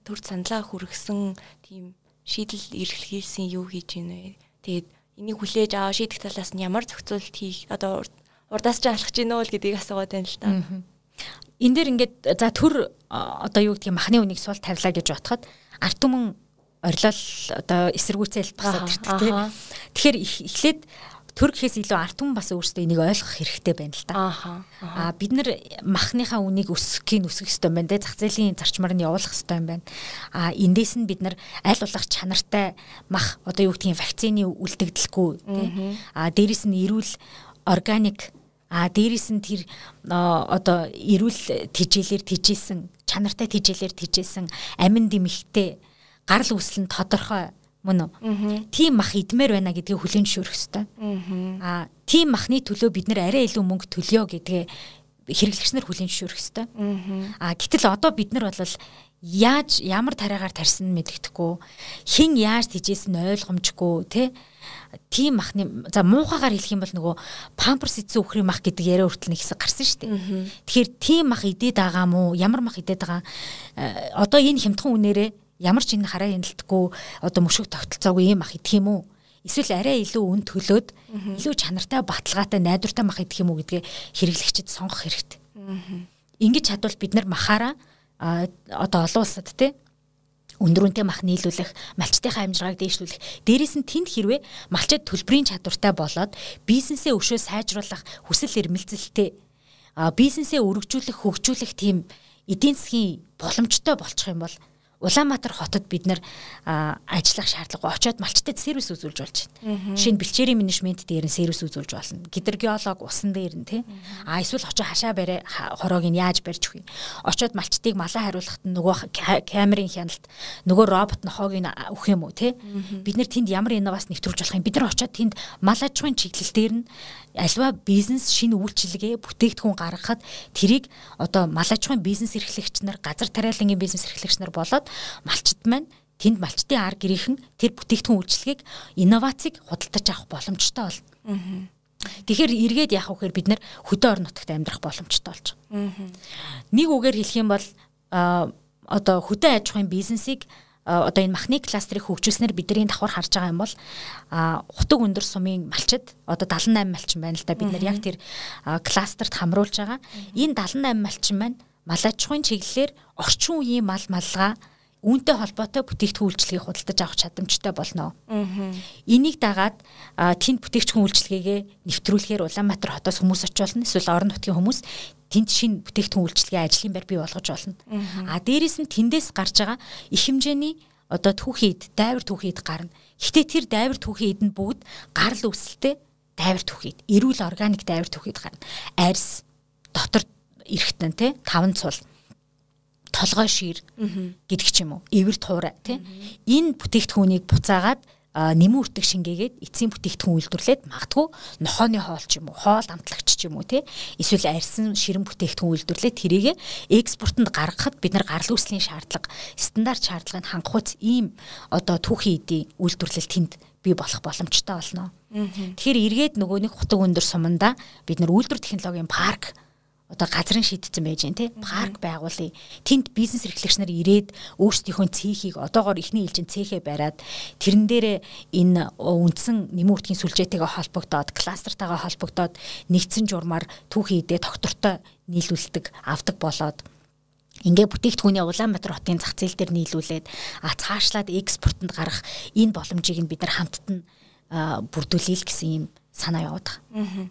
C: төр саналаа хүргэсэн тийм шийдэл эргэлхийлсэн юу хийж гинэ. Тэгээд энийг хүлээж аваа шийдэх талаас нь ямар зохицуулт хийх одоо урдаас ч алхаж гинэ үү гэдгийг асуугаад байна л та.
B: Энд дээр ингээд за төр одоо юу гэдгийг махны үнийг сул тавилаа гэж бодоход арт түмэн орилол одоо эсэргүүцэл тусаад ирдэг тийм. Тэгэхээр эхлээд төр гэхээс илүү арт хүн бас өөрсдөө энийг ойлгох хэрэгтэй байна л да. Аа бид нар махныхаа үнийг өсгөхийн өсгөх хэрэгтэй байна те зах зээлийн зарчмаар нь явуулах хэрэгтэй юм байна. Аа эндээс нь бид нар аль болох чанартай мах одоо юу гэдгийг вакцины үлдэгдэлгүй те. Аа дээрэс нь эрүүл органик а дээрэс нь тэр одоо эрүүл тижээлэр тижээсэн чанартай тижээлэр тижээсэн амин дэмэгтэй гарал үүсэл нь тодорхой мөн үү? Тийм мах идмээр байна гэдгийг хүлээн зөвшөөрөх хэрэгтэй. Аа тийм махны төлөө бид нэр арай илүү мөнгө төлөё гэдгээ хэрэглэгч нар хүлээн зөвшөөрөх хэрэгтэй. Аа гэтэл одоо бид нар бол яаж ямар тариагаар тарьсан мэддэхгүй хин яаж тижээс нь ойлгомжгүй тий тийм махны за муухагаар хэлэх юм бол нөгөө памперс эзэн үхрийн мах гэдэг яриа хүртэл нэг хэсэг гарсан шүү дээ. Тэгэхээр тийм мах идээд байгаа мó ямар мах идээд байгаа э, одоо энэ хямдхан үнээрээ ямар ч энэ хараа хяналтгүй одоо мөшөг тогтолцоогүй юм ах идэх юм уу? Эсвэл арай илүү үн төлөөд илүү чанартай баталгаатай найдвартай мах идэх юм уу гэдгээ хэрэглэгчид сонгох хэрэгтэй. Ингэж чадвал бид нар махаараа одоо олон улсад те өндөрөнтэй мах нийлүүлэх, малчтынхаа амжиргааг дээшлүүлэх, дээрээс нь тэнд хэрвээ малчид төлбөрийн чадвартай болоод бизнесээ өшөө сайжруулах хүсэл эрмэлзэлтэй бизнесээ өргөжүүлэх, хөгжүүлэх тийм эдийн засгийн боломжтой болчих юм бол Улаанбаатар хотод бид нэр ажиллах шаардлага очиод малчтад сервис үзүүлж болж байна. Шинэ бэлчээрийн менежмент дээр нь сервис үзүүлж болно. Гидергеолог усан дээр нь тий. А эсвэл очоо хашаа барэ хороог нь яаж барьж өгье. Очиод малчтыг малаа хариулахад нөгөө камерын хяналт нөгөө робот нохоог нь өгөх юм уу тий. Бид нэр тэнд ямар инновац нэвтрүүлж болох юм. Бид нар очиод тэнд мал аж ахуйн чиглэл дээр нь альва бизнес шинэ үйлчилгээ бүтээгдэхүүн гаргахад тэрийг одоо мал аж ахуйн бизнес эрхлэгч нар газар тариалангийн бизнес эрхлэгч нар болоод малчд маань тэнд малчтын ар гэрийнхэн тэр бүтээгдэхүүн үйлчилгээг инновацийг худалдаж авах боломжтой болно. Тэгэхээр эргээд яах вэ гэхээр бид нар хөдөө орон нутагт амьдрах боломжтой болж байгаа. Нэг үгээр хэлэх юм бол одоо хөдөө аж ахуйн бизнесийг одоо энэ махны кластерыг хөгжүүлснээр бидний давхар харж байгаа юм бол хутаг өндөр сумын малчид одоо 78 малчин байна л да бид нар яг тэр кластерт хамруулж байгаа. Энэ 78 малчин маань мал аж ахуйн чиглэлээр орчин үеийн мал маллага үүнтэй холбоотой бүтээгдэхүүн үйлчлэгийг худалдаж авах чадамжтай болно. Энийг дагаад тэнд бүтээгдэхүүн үйлчлэгээгээ нэвтрүүлэхээр Улаанбаатар хотоос хүмүүс очиж болно. Эсвэл орон нутгийн хүмүүс тэнд шинэ бүтээгдэхүүн үйлчлэгээ ажлын байр бий болгож болно. А дээрэс нь тэндээс гарч байгаа их хэмжээний одоо түүхийд дайвар түүхийд гарна. Гэхдээ тэр дайвар түүхийд нь бүгд гарал үүсэлтэй дайвар түүхийд, эрүүл органик дайвар түүхийд гарна. Арьс дотор эрэхтэн тий таван цул толгой шир гэдэг ч юм уу эвэр туурай тий. Энэ бүтээгдэхүүнийг буцаагаад нэмэн үртэг шингээгээд эцсийн бүтээгдэхүүн үйлдвэрлээд магадгүй нохооны хоол ч юм уу хоол амтлагч ч юм уу тий. Эсвэл арьсан ширэн бүтээгдэхүүн үйлдвэрлээд тэрийг экспортод гаргахад бид нар гарал үүслийн шаардлага стандарт шаардлагыг хангахуйц ийм одоо түүхийн эдийн үйлдвэрлэл тэнд бий болох боломжтой болно. Тэгэхээр эргээд нөгөө нэг хутаг өндөр суманда бид нар үйлдвэр технологийн парк одоо газрын шийдсэн байж гэн тий парк байгуулъя. Тэнд бизнес эрхлэгч нар ирээд өөрсдийнхөө цехийг одоогоор ихний ээлжин цехээ бариад тэрэн дээрээ энэ үндсэн нэмүүртгийн сүлжээтэйгээ холбогдоод кластертайгаа холбогдоод нэгдсэн журмаар түүхий идэ доктортой нийлүүлдэг авдаг болоод ингээ бүтээгдэхүүний Улаанбаатар хотын зах зээл дээр нийлүүлээд а цаашлаад экспортод гарах энэ боломжийг нь бид нар хамтд нь бүрдүүлэе л гэсэн юм санаа яваад байгаа.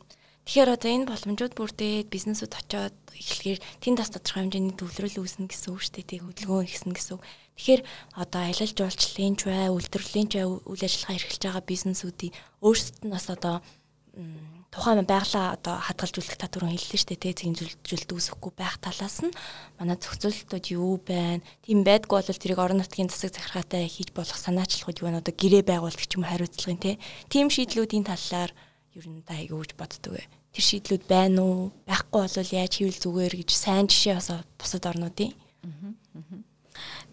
C: Тэгэхээр одоо энэ боломжууд бүрдээд бизнесүүд очоод эхлэхээр тэнд бас тодорхой хэмжээний төвлөрөл үүснэ гэсэн үг шүү дээ. Тэг хөдөлгөөн ихсэн гэсэн үг. Тэгэхээр одоо аялал жуулчлалын ч бай, үйлдвэрлэлийн ч бай үйл ажиллагаа эрхэлж байгаа бизнесүүдийн өөрсдөд нь бас одоо тухайн байглаа одоо хадгалжуулах та түрүүн хэллээ шүү дээ. Тэг зэгцүүлэлт үүсэхгүй байх талаас нь манай зохицуулалтууд юу байна? Тийм байдгүй бол тэрийг орон нутгийн засаг захиргаатай хийж болох санаачлалууд юу вэ? Одоо гэрээ байгуулдаг ч юм хариуцлагын тий. Тийм шийдлүүдийн талаар ер нь та гэж боддөг? Тэр шийдлүүд байна уу? Байхгүй бол яаж хийвэл зүгээр гэж сайн жишээ бас бусад орнуудын.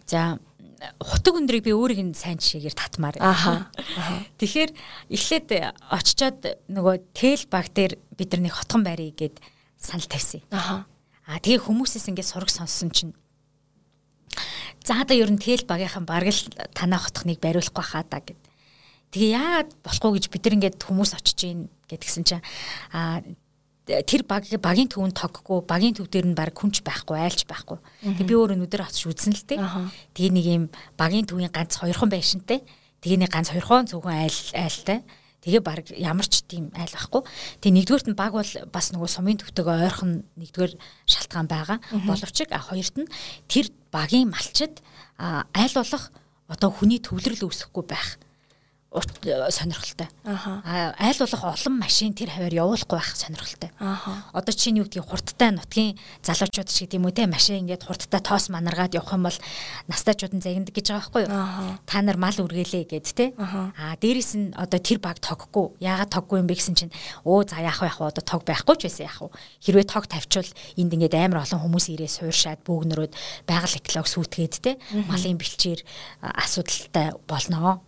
B: За хутаг өндрийг би өөрийг нь сайн жишээгээр татмаар.
C: Аха.
B: Тэгэхээр эхлээд очичоод нөгөө тэл баг дээр бид нар нэг хотгон байрыг гээд санал тавьсан.
C: Аха.
B: Аа тэгээ хүмүүсээс ингээд сураг сонссон чинь за одоо ер нь тэл багийнхан бараг л танаа хотхныг бариулахгүй хаа да гэд. Тэгээ яагаад болохгүй гэж бид нар ингээд хүмүүс очиж гин гэдгсэн чинь а тэр баг багийн төвөнд тоггүй багийн төв дээр нь баг хүнч байхгүй айлч байхгүй. Тэгээ би өөрөө нүдэр авч үзсэн л дээ. Тэгээ нэг юм багийн төвийн ганц хоёрхан байшинтай. Тэгээ нэг ганц хоёрхон зөвхөн айл айлтай. Тэгээ баг ямар ч тийм айл байхгүй. Тэгээ нэгдүгээрт нь баг бол бас нөгөө сумын төвтэйгээ ойрхон нэгдүгээр шалтгаан байгаа. Боловч а хоёрт нь тэр багийн малчид айл болох одоо хүний төвлөрөл үүсэхгүй байх сонирхолтой. Аа айл болох олон машин тэр хаваар явуулахгүй байх сонирхолтой.
C: Аа.
B: Одоо чинь юу гэдгийг хурдтай нутгийн залуучууд шиг тийм үү те машин ингээд хурдтай тоос манаргаад явах юм бол настайчууд нь загиндаг гэж байгаа байхгүй юу? Та нар мал үргэлээ гэд те. Аа дээрэс нь одоо тэр баг тоггүй. Яагаад тоггүй юм бэ гэсэн чинь өө за яах вэ яах вэ одоо тог байхгүй ч байсан яах вэ? Хэрвээ тог тавьчвал энд ингээд амар олон хүмүүс ирээ сууршаад бөөгнөрөөд байгаль эколог сүйтгээд те малын бэлчээр асуудалтай болноо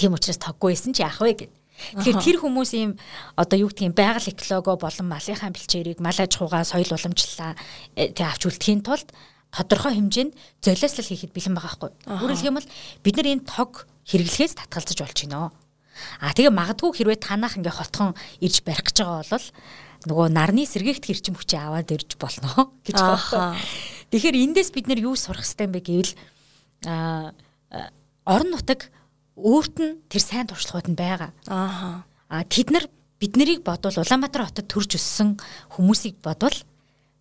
B: Тийм учраас тоггүй байсан чи яах вэ гэд. Тэгэхээр тэр хүмүүс ийм одоо юу гэдгийг байгаль эколого болон малынхаа бэлчээрийг мал аж ахуйгаа соёл уламжлалаа тэг авч үлдэхийн тулд тодорхой хэмжээнд золиослол хийхэд бэлэн байгаа байхгүй. Өөрөлдөх юм бол бид нар энэ тог хэрэглэхээс татгалзаж болж байна. А тэгээ магадгүй хэрвээ танах ингээ холтхон ирж барих гэж байгаа бол нөгөө нарны сэргээгт хэрчим хүчээ аваад ирж болно гэж байна. Тэгэхээр эндээс бид нар юу сурах хэрэгтэй юм бэ гэвэл а орон нутаг өөрт нь тэр сайн туршлагууд нь байгаа.
C: Аа.
B: А тэд нар бид нарыг бодвол Улаанбаатар хотод төрж өссөн хүмүүсийг бодвол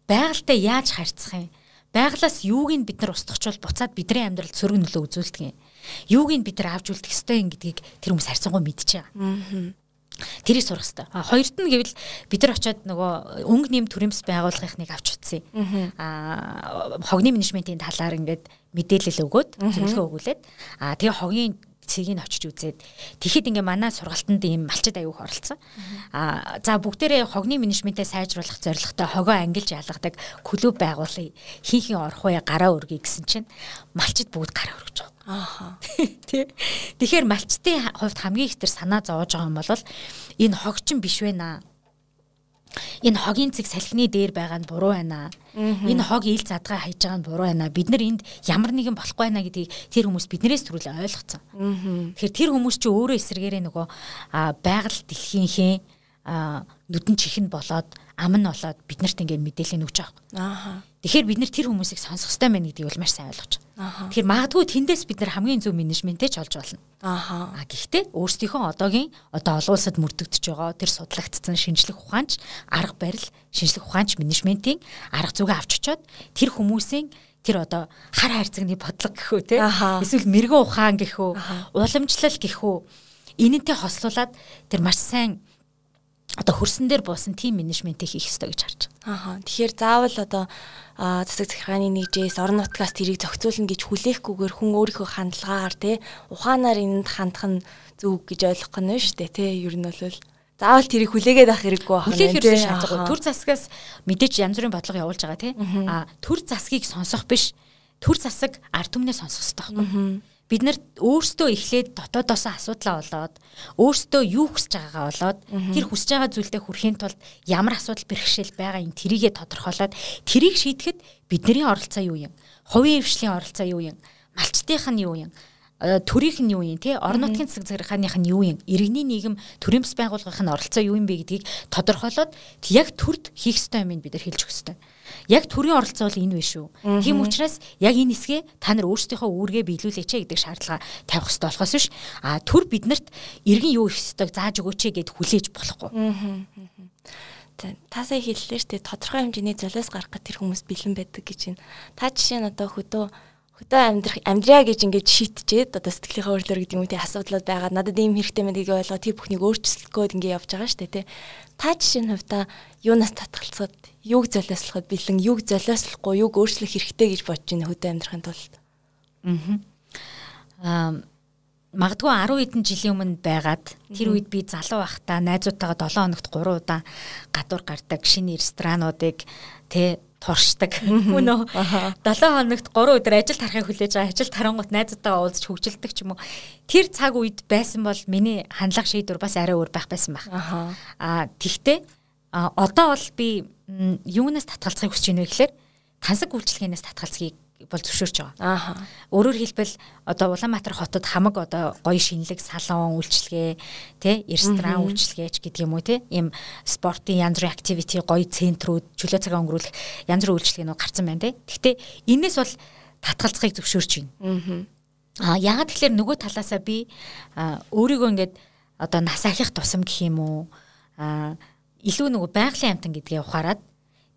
B: байгальтай яаж харьцах юм? Байгалаас юуг нь бид нар устгахчвал буцаад бидний амьдралд сөрөг нөлөө үзүүлдэг юм. Юуг нь бид нар авч үлдэх ёстой юм гэдгийг тэр хүмүүс харьцангуй мэдчихэе.
C: Аа.
B: Тэрийг сурах хэрэгтэй. А хоёрт нь гэвэл бид нар очиод нөгөө өнгө нэм төрөмс байгууллагынхныг авч утсан. Аа хогны менежментийн талаар ингээд мэдээлэл өгөөд зөвлөгөө өгүүлээд а тэгээ хогийн цэгийг очиж үзээд тэгэхэд ингээ манай сургалтанд ийм малчид аяух оролцсон. Аа за бүгдээрээ хогны менежментээ сайжруулах зорилготой хогоо ангилж ялгадаг клуб байгуулъя. Хинхэн орох вэ гараа өргөе гэсэн чинь малчид бүгд гараа өргөж байгаа.
C: Ааха.
B: Тий. Тэгэхээр малчтын хувьд хамгийн их тэр санаа зовоож байгаа юм бол энэ хогчин биш вэ наа энэ хогийн цэг салхины дээр байгаа нь буруу байна. Энэ хог ил задгаа хайж байгаа нь буруу байна. Бид нар энд ямар нэгэн болохгүй байна гэдгийг тэр хүмүүс биднээс түрүүл ойлгоцсон. Тэгэхээр тэр хүмүүс чи өөрөө эсэргээрээ нөгөө байгаль дэлхийнхээ нүдэн чихэнд болоод ам нь болоод биднэрт ингээд мэдээлэл өгч байгаа.
C: Ааха.
B: Тэгэхээр бид нар тэр хүмүүсийг сонсох хэрэгтэй байна гэдгийг бол маш сайн ойлгож байна. Тэгэхээр магадгүй тэндээс бид нар хамгийн зөв менежменттэй ч олж болно.
C: Ааха.
B: А гэхдээ өөрсдийнхөө одоогийн одоо олон улсад мөрдөгдөж байгаа тэр судлагдсан шинжлэх ухаанч, арга барил, шинжлэх ухаанч менежментийн арга зүгээ авч очоод тэр хүмүүсийн тэр одоо хар хайрцагны бодлого гэхүү те эсвэл мэрэгэн ухаан гэхүү уламжлал гэхүү энэнтэй хослуулад тэр маш сайн одоо хөрсөн дээр буусан тим менежментийг хийх ёстой гэж харж
C: байна. Аа. Тэгэхээр заавал одоо засаг захиргааны нэгжээс орон нутгаас тэрийг зохицуулна гэж хүлээхгүйгээр хүн өөрийнхөө хандлагаар те ухаанаар энд хандах нь зөв гэж ойлгох нь шүү дээ те ер нь бол заавал тэрийг хүлээгээд авах хэрэггүй байна.
B: Хүлээх хэрэгтэй шаардлага. Төр засгаас мэдээж янз бүрийн бодлого явуулж байгаа те. А төр засгийг сонсох биш төр засаг ард түмнээ сонсох хэрэгтэй байхгүй бид нар өөрсдөө эхлээд дотоодоос асуудлаа болоод өөрсдөө юу хүсэж байгаагаа болоод тэр хүсэж байгаа зүйлдээ хүрэхийн тулд ямар асуудал бэрхшээл байгаа юм тэрийгэ тодорхойлоод тэрийг шийдэхэд бидний оролцоо юу юм? Хувийн хвшлийн оролцоо юу юм? Малчтынх нь юу юм? Э, төрийнх нь юу юм те орон нутгийн засаг захиргааных нь юу юм иргэний нийгэм төрийн бас байгууллагын оролцоо юу юм бэ гэдгийг тодорхойлоод яг төрд хийх ёстой юм бид нар хэлж өгөх ёстой яг төрийн оролцоо бол энэ биш үү. Тийм учраас яг энэ хэсгээ та нар өөрсдийнхөө үүргээ биелүүлээч гэдэг шаардлага тавих хэрэгтэй болохоос биш. А төр биднэрт иргэн юу их ёстойг зааж өгөөч гэд хүлээж болохгүй.
C: Та сая хэллээ шүү дээ тодорхой хэмжээний золиос гарах гэх тэр хүмүүс бэлэн байдаг гэж байна. Та жишээ нь одоо хөдөө хөдөө амьдрах амьдраа гэж ингэж шийтчихэд одоо сэтгэлийнхээ өөрлөөр гэдэг юм тий асуудлууд байгаа. Надад ийм хэрэгтэй мэд гэдгийг ойлгоо тэр бүхнийг өөрчлөх гээд ингэ явж байгаа дээ тий. Та жишээ нь хувьдаа юунаас татгалцаад юуг золиослоход бэлэн юуг золиослохгүй юуг өөрчлөх хэрэгтэй гэж бодож байна хөдөө амьдрахын тулд.
B: Аа магадгүй 10 хэдэн жилийн өмнө байгаад тэр үед би залуу байхдаа найзуудтайгаа 7 хоногт 3 удаа гадуур гардаг шинэ ресторануудыг тэ туршдаг. Мөн үү? 7 хоногт 3 өдөр ажил тарахыг хүлээж байгаа. Ажил тарангууд найзуудтайгаа уулзч хөгжилдөг ч юм уу. Тэр цаг үед байсан бол миний хандлага шийдвэр бас арай өөр байх байсан байх. Аа тэгтээ одоо бол би юунаас татгалзахыг хүсэж байна вэ гэхээр тансаг үйлчлэгээнээс татгалзахыг бол зөвшөөрч байгаа.
C: Аа.
B: Өөрөөр хэлбэл одоо Улаанбаатар хотод хамаг одоо гоё шинэлэг салон үйлчлэгээ, тэ, ресторан үйлчлэгээч гэдэг юм уу те. Ийм спортын янз бүрийн activity гоё центрүүд, чөлөө цагаа өнгөрүүлэх янз бүрийн үйлчлэгээнүүд гарсан байна те. Гэхдээ энэс бол татгалзахыг зөвшөөрч байна. Аа. Аа яагаад тэгэхээр нөгөө талаасаа би өөрийгөө ингээд одоо нас ахих тусам гэх юм уу? Аа илүү нөгөө байгалийн амтан гэдгээ ухаарад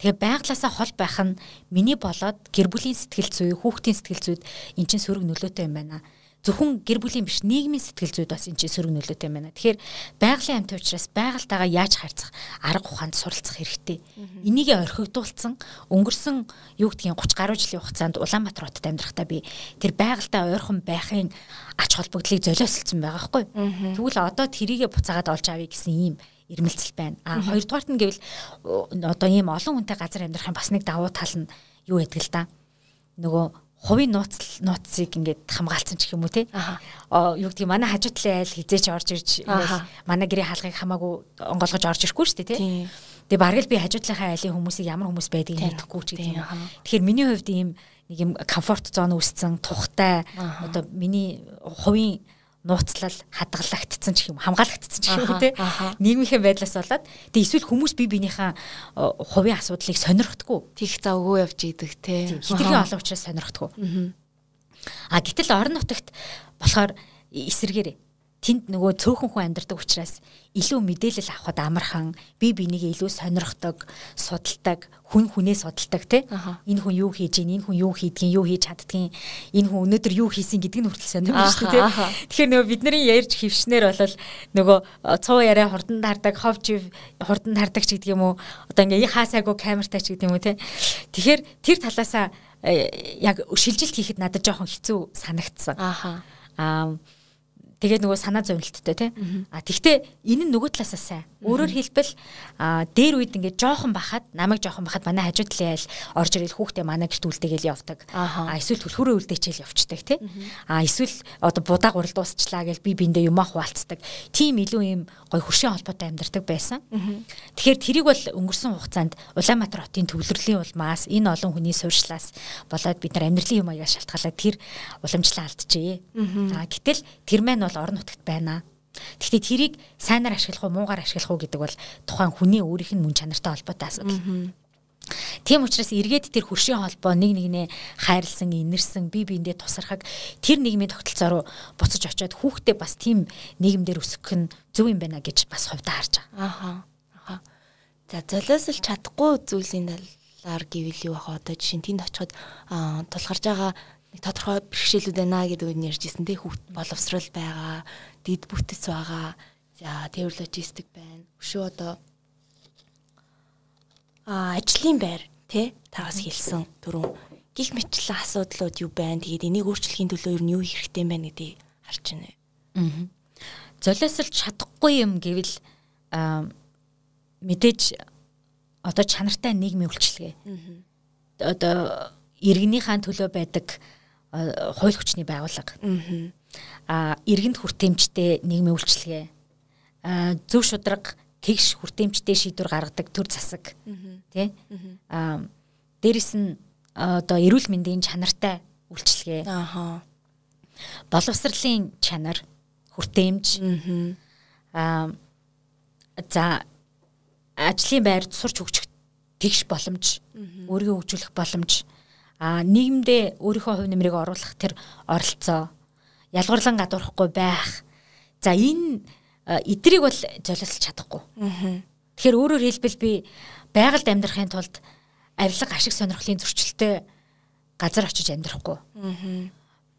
B: Тэгээ байглаасаа хол байх нь миний болоод гэр бүлийн сэтгэл зүй, хүүхдийн сэтгэл зүйд эн чинь сөрөг нөлөөтэй юм байна. Зөвхөн гэр бүлийн биш нийгмийн сэтгэл зүйд бас эн чинь сөрөг нөлөөтэй юм байна. Тэгэхээр байгалийн амт учраас байгальтайгаа яаж харьцах арга ухаанд суралцах хэрэгтэй. Энийг орхигдуулсан өнгөрсөн юу гэдгийг 30 гаруй жилийн хугацаанд Улаанбаатар хотод амьдрахтаа би тэр байгальтай ойрхон байхын ач холбогдлыг золиослсон байгаа хгүй. Тэгвэл одоо тэрийгэ буцаагаад олж авъя гэсэн ийм ирмэлцэл байна. А хоёрдугаарт нь гэвэл одоо ийм олон хүнтэй газар амьдрахын бас нэг давуу тал нь юу гэдэг л да. Нөгөө хувийн нууц нууцыг ингээд хамгаалсан ч юм уу те. Аа юу гэдгийг манай хажуу талын айл хизээч орж ирж манай гэрийн хаалгыг хамаагүй онгоолгож орж ирэхгүй шүү дээ те. Тэгээ бараг л би хажуу талынхаа айлын хүмүүсийг ямар хүмүүс байдгийг мэдэхгүй ч гэдэг юм. Тэгэхээр миний хувьд ийм нэг юм комфорт зон үүссэн тухтай одоо миний хувийн нууцлал хадгалагдсан ч юм хамгаалагдсан ч юм уу те нийгмийнхээ байдлаас болоод тэгээ эсвэл хүмүүс бие биенийхээ хувийн асуудлыг сонирхдаггүй
C: тийх завгүй явж идэг те.
B: Хитрхи олон учраас сонирхдаггүй а гэтэл орон нутагт болохоор эсэргээрээ тэнд нөгөө цөөхөн хүн амьдардаг учраас илүү мэдээлэл авахд амархан би бинийг илүү сонирхдог, судалдаг, хүн хүнээ судалдаг тий. Энэ хүн юу хийж ийн, энэ хүн юу хийдгийг, юу хийж чаддгийг, энэ хүн өнөөдөр юу хийсэн гэдгийг нь хүртэл сонирхож шүү дээ тий. Тэгэхээр нөгөө бидний ярьж хөвшнээр бол нөгөө цуу яриа хурдан тардаг, ховж хурдан тардаг ч гэдэг юм уу. Одоо ингээ хаасаагүй камертай ч гэдэг юм уу тий. Тэгэхээр тэр талаасаа э, яг шилжилт хийхэд надад жоохон хэцүү санагдсан.
C: Аа.
B: Тэгээд нөгөө санаа зовнилттой тий. А тэгвэл энэ нь нөгөө талаасаа сайн. Өөрөөр хэлбэл дээр үед ингээд жоохон бахад намайг жоохон бахад манай хажууд талын айл орж ирэл хүүхдээ манай гэрт үлдээгээл явдаг. А эсвэл түлхүүрээ үлдээчихэл явцдаг тий. А эсвэл одоо будаа гурал дуусчлаа гэж би биндээ юмаа хуваалцдаг. Тим илүү юм гой хуршийн холбоотой амьдардаг байсан. Тэгэхээр тэрийг бол өнгөрсөн хугацаанд Улаанбаатар хотын төвлөрлийн улмаас энэ олон хүний суурьшлаас болоод бид нар амьдралын юм аяга шалтгаалаад тэр уламжлал алдчихъя. А гэтэл тэр маань бол орон нутагт байна. Гэхдээ тэрийг сайнаар ашиглах уу, муугаар ашиглах уу гэдэг бол тухайн хүний өөрийнх нь мөн чанартай холбоотой асуудал. Тийм учраас эргээд тэр хөршийн холбоо нэг нэгнээ хайрлсан, инэрсэн, бие биендээ тусархаг тэр нийгмийн тогтолцоо руу буцаж очиод хүүхдээ бас тийм нийгэмдэр өсгөх нь зөв юм байна гэж бас хувьдаа харж
C: байгаа. Аха. За золиослж чадахгүй зүйлийн талаар гэвэл юу баха одоо жишээ нь тэнд очиход тулгарж байгаа нэг тодорхой бэрхшээлүүд байна гэдэг үг ярьжсэн те хүүхд боловсрал байгаа, дид бүтэц байгаа. За тэр логистик байна. Өшөө одоо а ажлын байр те тагас хэлсэн түрүүн гих мэтлэн асуудлууд юу байна. Тэгээд энийг өөрчлөхийн төлөө юу юу хэрэгтэй байна гэдгийг харж байна.
B: Аа. Золиослж чадахгүй юм гэвэл мэдээж одоо чанартай нийгмийн үйлчлэгээ. Одоо иргэнийхээ төлөө байдаг хууль хүчний байгууллага. Аа иргэнд хүртээмжтэй нийгмийн үйлчлэгээ. Аа зөв шударга тэгш хүртээмжтэй шийдвэр гаргадаг төр засаг. Тэ? Аа дээрэс нь одоо эрүүл мэндийн чанартай үйлчлэгээ.
C: Ааха.
B: Боловсролын чанар, хүртээмж. Аа за ажлын байрд сурч хөгжих тэгш боломж, өөрийгөө хөгжүүлэх боломж а нийгэмдээ өөрийнхөө хувь нэмрийг оруулах тэр оролцоо ялгарлан гадуурхгүй байх. За энэ эдрийг бол золиослж чадахгүй. Тэгэхээр өөрөөр хэлбэл би байгальд амьдрахын тулд авилга ашиг сонирхлын зөрчилтэй газар очиж амьдрахгүй.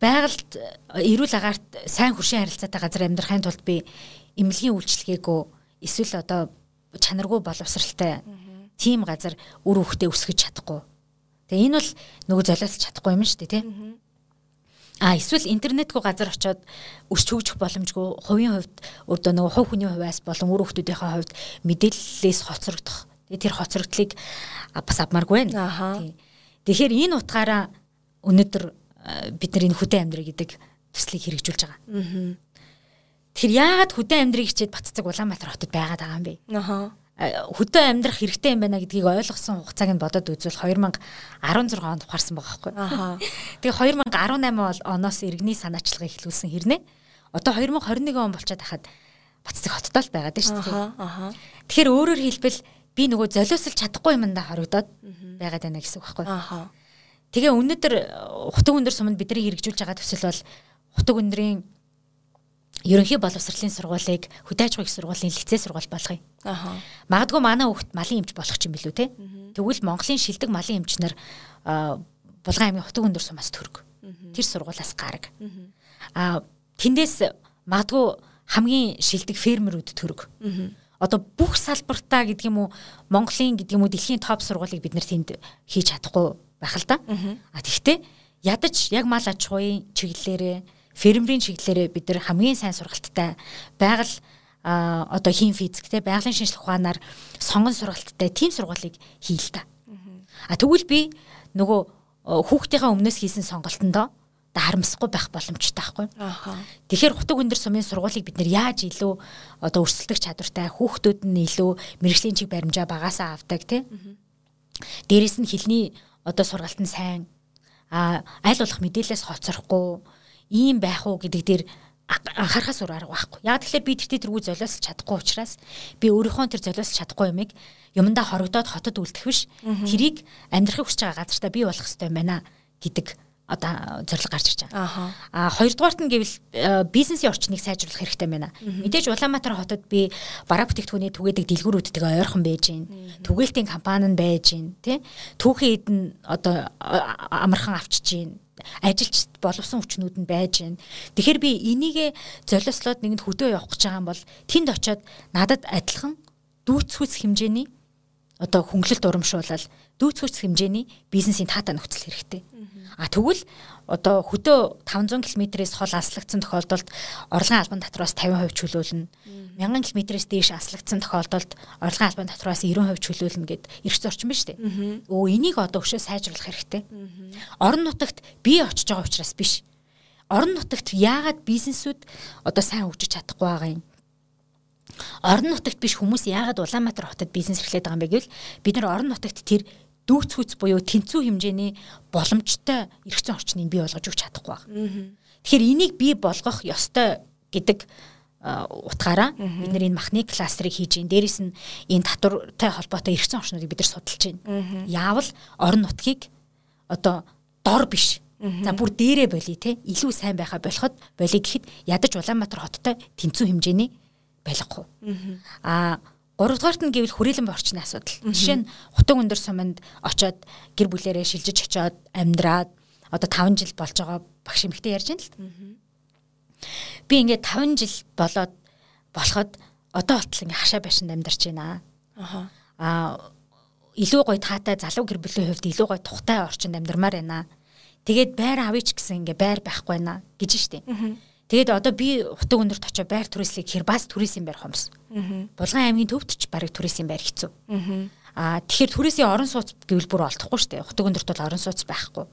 B: Байгальд эрүүл агаарт сайн хуршийн харилцаатай газар амьдрахын тулд би эмнэлгийн үйлчлэгээгөө эсвэл одоо чанаргүй боловсралтай тийм газар үр хөвгтөө өсгөж чадахгүй Тэгээ энэ бол нөгөө золиослж чадахгүй юм шүү дээ тий. А эсвэл интернетгүй газар очиод өсч хөгжих боломжгүй хувийн хувьд өөртөө нөгөө хувь хүний хувьас болон үр хөвгүүдийнхээ хувьд мэдээллээс хоцрогдох. Тэгээ тэр хоцрогдлыг бас авмааргүй байна. Тэгэхээр энэ утгаараа өнөөдөр бид нар энэ хөдөө амьдрыг гэдэг төслийг хэрэгжүүлж байгаа. Тэр яагаад хөдөө амьдрыг хичээд Батцэг Улаанбаатар хотод байгаад байгаа юм бэ?
C: Аха
B: хөдөө амьдрах хэрэгтэй юм байна гэдгийг ойлгосон хугацааг нь бодоод үзвэл 2016 онд ухаарсан байгаа байхгүй. Тэгээ 2018 оноос иргэний санаачлагыг эхлүүлсэн хэрнээ. Одоо 2021 он болчиход хахад Баццэг хоттой л байгаад шүү дээ. Тэгэхээр өөрөөр хэлбэл би нөгөө золиослж чадахгүй юмдаа хоригдоод байгаад байна гэсэн үг байхгүй. Тэгээ өнөөдөр хутаг өндөр суманд бидний хэрэгжүүлж байгаа төсөл бол хутаг өндрийн ерөнхий боловсролын сургуулийг хөдөөж их сургуулийн лицей сургууль болгоё.
C: Аа.
B: Магадгүй манай хүүхд малын эмч болох ч юм билүү те. Тэгвэл Монголын шилдэг малын эмчнэр Булган аймгийн хутаг өндөр сумаас төрг. Тэр сургуулаас гараг. Аа тэндээс магадгүй хамгийн шилдэг фермерүүд төрг. Одоо бүх салбартаа гэдэг юм уу Монголын гэдэг юм уу дэлхийн топ сургуулийг бид нэр тэнд хийж чадахгүй байх л да. А тэгвэл ядаж яг мал аж ахуйн чиглэлээрээ фермерийн чиглэлээрээ бид нар хамгийн сайн сургалттай байгаль а одоо хим физик те байгалийн шинжилгээ ухаанаар сонгон сургалттай тийм сургуулийг хийл та. А тэгвэл би нөгөө хүүхдийнхээ өмнөөс хийсэн сонголтондоо харамсахгүй байх боломжтой байхгүй. Тэгэхээр хутаг өндөр сумын сургуулийг бид нэр яаж илүү одоо өрсөлдөх чадвартай хүүхдүүд нь илүү мэрэгжлийн чиг баримжаа багасаа авдаг тий. Дээрээс нь хилний одоо сургалт нь сайн а аль болох мэдээлэлээс хоцрохгүй ийм байх уу гэдэг дээр анхаарахаас өөр арга байхгүй. Яг тэгэхээр би тэртээ тэргүй золиослж чадахгүй учраас би өөрийнхөө тэр золиослж чадахгүй юмыг юмдаа хорогдоод хотод үлдэх биш. Тэрийг амьдрахыг хүсэж байгаа газартаа бий болох хэрэгтэй байна гэдэг одоо зорилго гарч ирж байгаа. Аа хоёрдугаарт нь гэвэл э, бизнесийн орчныг сайжруулах хэрэгтэй байна. Мэдээж Улаанбаатар хотод би бараа бүтээгдэхүүний түгээдэг дэлгүүрүүдтэйгээ ойрхон байж гин. Түгээлтийн компани нь байж гин, тий? Түүхийн эдэн одоо амархан авчиж гин ажилч боловсон хүчнүүд нь байж байна. Тэгэхээр би энийгээ золиослоод нэгэнд хөдөө явах гэж байгаа юм бол тэнд очиод надад адилхан дүүцхүйц хэмжээний одоо хөнгөлөлт урамшуулал дүүцхүйц хэмжээний бизнесийн таатай нөхцөл хэрэгтэй. А тэгвэл одоо хөдөө 500 км-ээс хол аслагдсан тохиолдолд орлогын албан татвараас 50% чөлөөлнө. 1000 км-ээс дээш аслагдсан тохиолдолд орлогын албан татвараас 90% чөлөөлнө гэд эрх зорчин ба штэ. Өө энийг одоо өшөө сайжруулах хэрэгтэй. Орон нутагт би очиж байгаа учраас биш. Орон нутагт яагаад бизнесүүд одоо сайн хөгжиж чадахгүй байгаа юм? Орон нутагт биш хүмүүс яагаад Улаанбаатар хотод бизнес эхлээд байгаа юм бэ гэвэл бид нар орон нутагт тэр дүүц хүч буюу тэнцүү хэмжээний боломжтой эргэцэн орчныг бий болгож өгч чадахгүй байна. Тэгэхээр энийг бий болгох ёстой гэдэг утгаараа бид нэр энэ махны кластерыг хийж гин дээрэс нь энэ татвартай холбоотой эргэцэн орчнуудыг бид нар судалж байна. Яавал орон нутгийг одоо дор биш За бүр дээрээ болий те илүү сайн байха болоход болий гэхэд ядаж Улаанбаатар хоттой тэнцүү хэмжээний байлгах уу. Аа Гуравдугаарт нь гэвэл хүрээлэн борчны асуудал. Жишээ нь хутаг өндөр суманд очоод гэр бүлэрээ шилжиж очоод амьдраад одоо 5 жил болж байгаа багш эмэгтэй ярьж байна л. Би ингээд 5 жил болоод болоход одоо болтол ингээ хашаа байшинд амьдарч байна. Аа. Аа илүү гоё таатай залуу гэр бүлийн хувьд илүү гоё тухтай орчинд амьдармаар байна. Тэгээд байр авъя ч гэсэн ингээ байр байхгүй байна гэж штеп. Тэгээд одоо би хутаг өндөрт очиж байр түрээслийг хэр бас түрээсийн байр хомс. Булган аймгийн төвд ч барыг түрээсийн байр хэцүү. Аа тэгэхээр түрээсийн орон сууц гэвэл бүр олдохгүй шүү дээ. Хутаг өндөрт бол орон сууц байхгүй.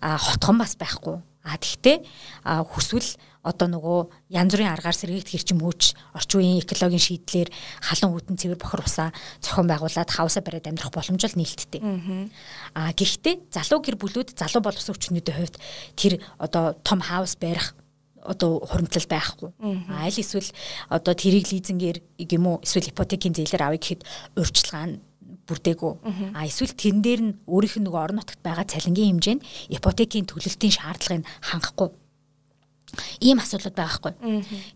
B: Аа хотхон бас байхгүй. Аа тэгтээ хүсвэл одоо нөгөө янз бүрийн аргаар сэргийгт хэрчим хөөч орчин үеийн экологийн шийдлэр халуун хүтэн цэвэр бохор усаа зохион байгуулад хавсаа бариад амьдрах боломж л нээлттэй. Аа гэхдээ залуу гэр бүлүүд залуу боловсон хүчнүүдийн хувьд тэр одоо том хаус барих одоо хуримтлал байхгүй. Аль эсвэл одоо тэрийг лизингээр юм уу эсвэл ипотекийн зээлээр авъя гэхэд урьдчилгаа нь бүрдээгүү. А эсвэл тэрэн дээр нь өөрийнх нь нөгөө орон нутагт байгаа цалингийн хэмжээ нь ипотекийн төлөлтийн шаардлагыг хангахгүй ийм асуудлууд байгаа хгүй.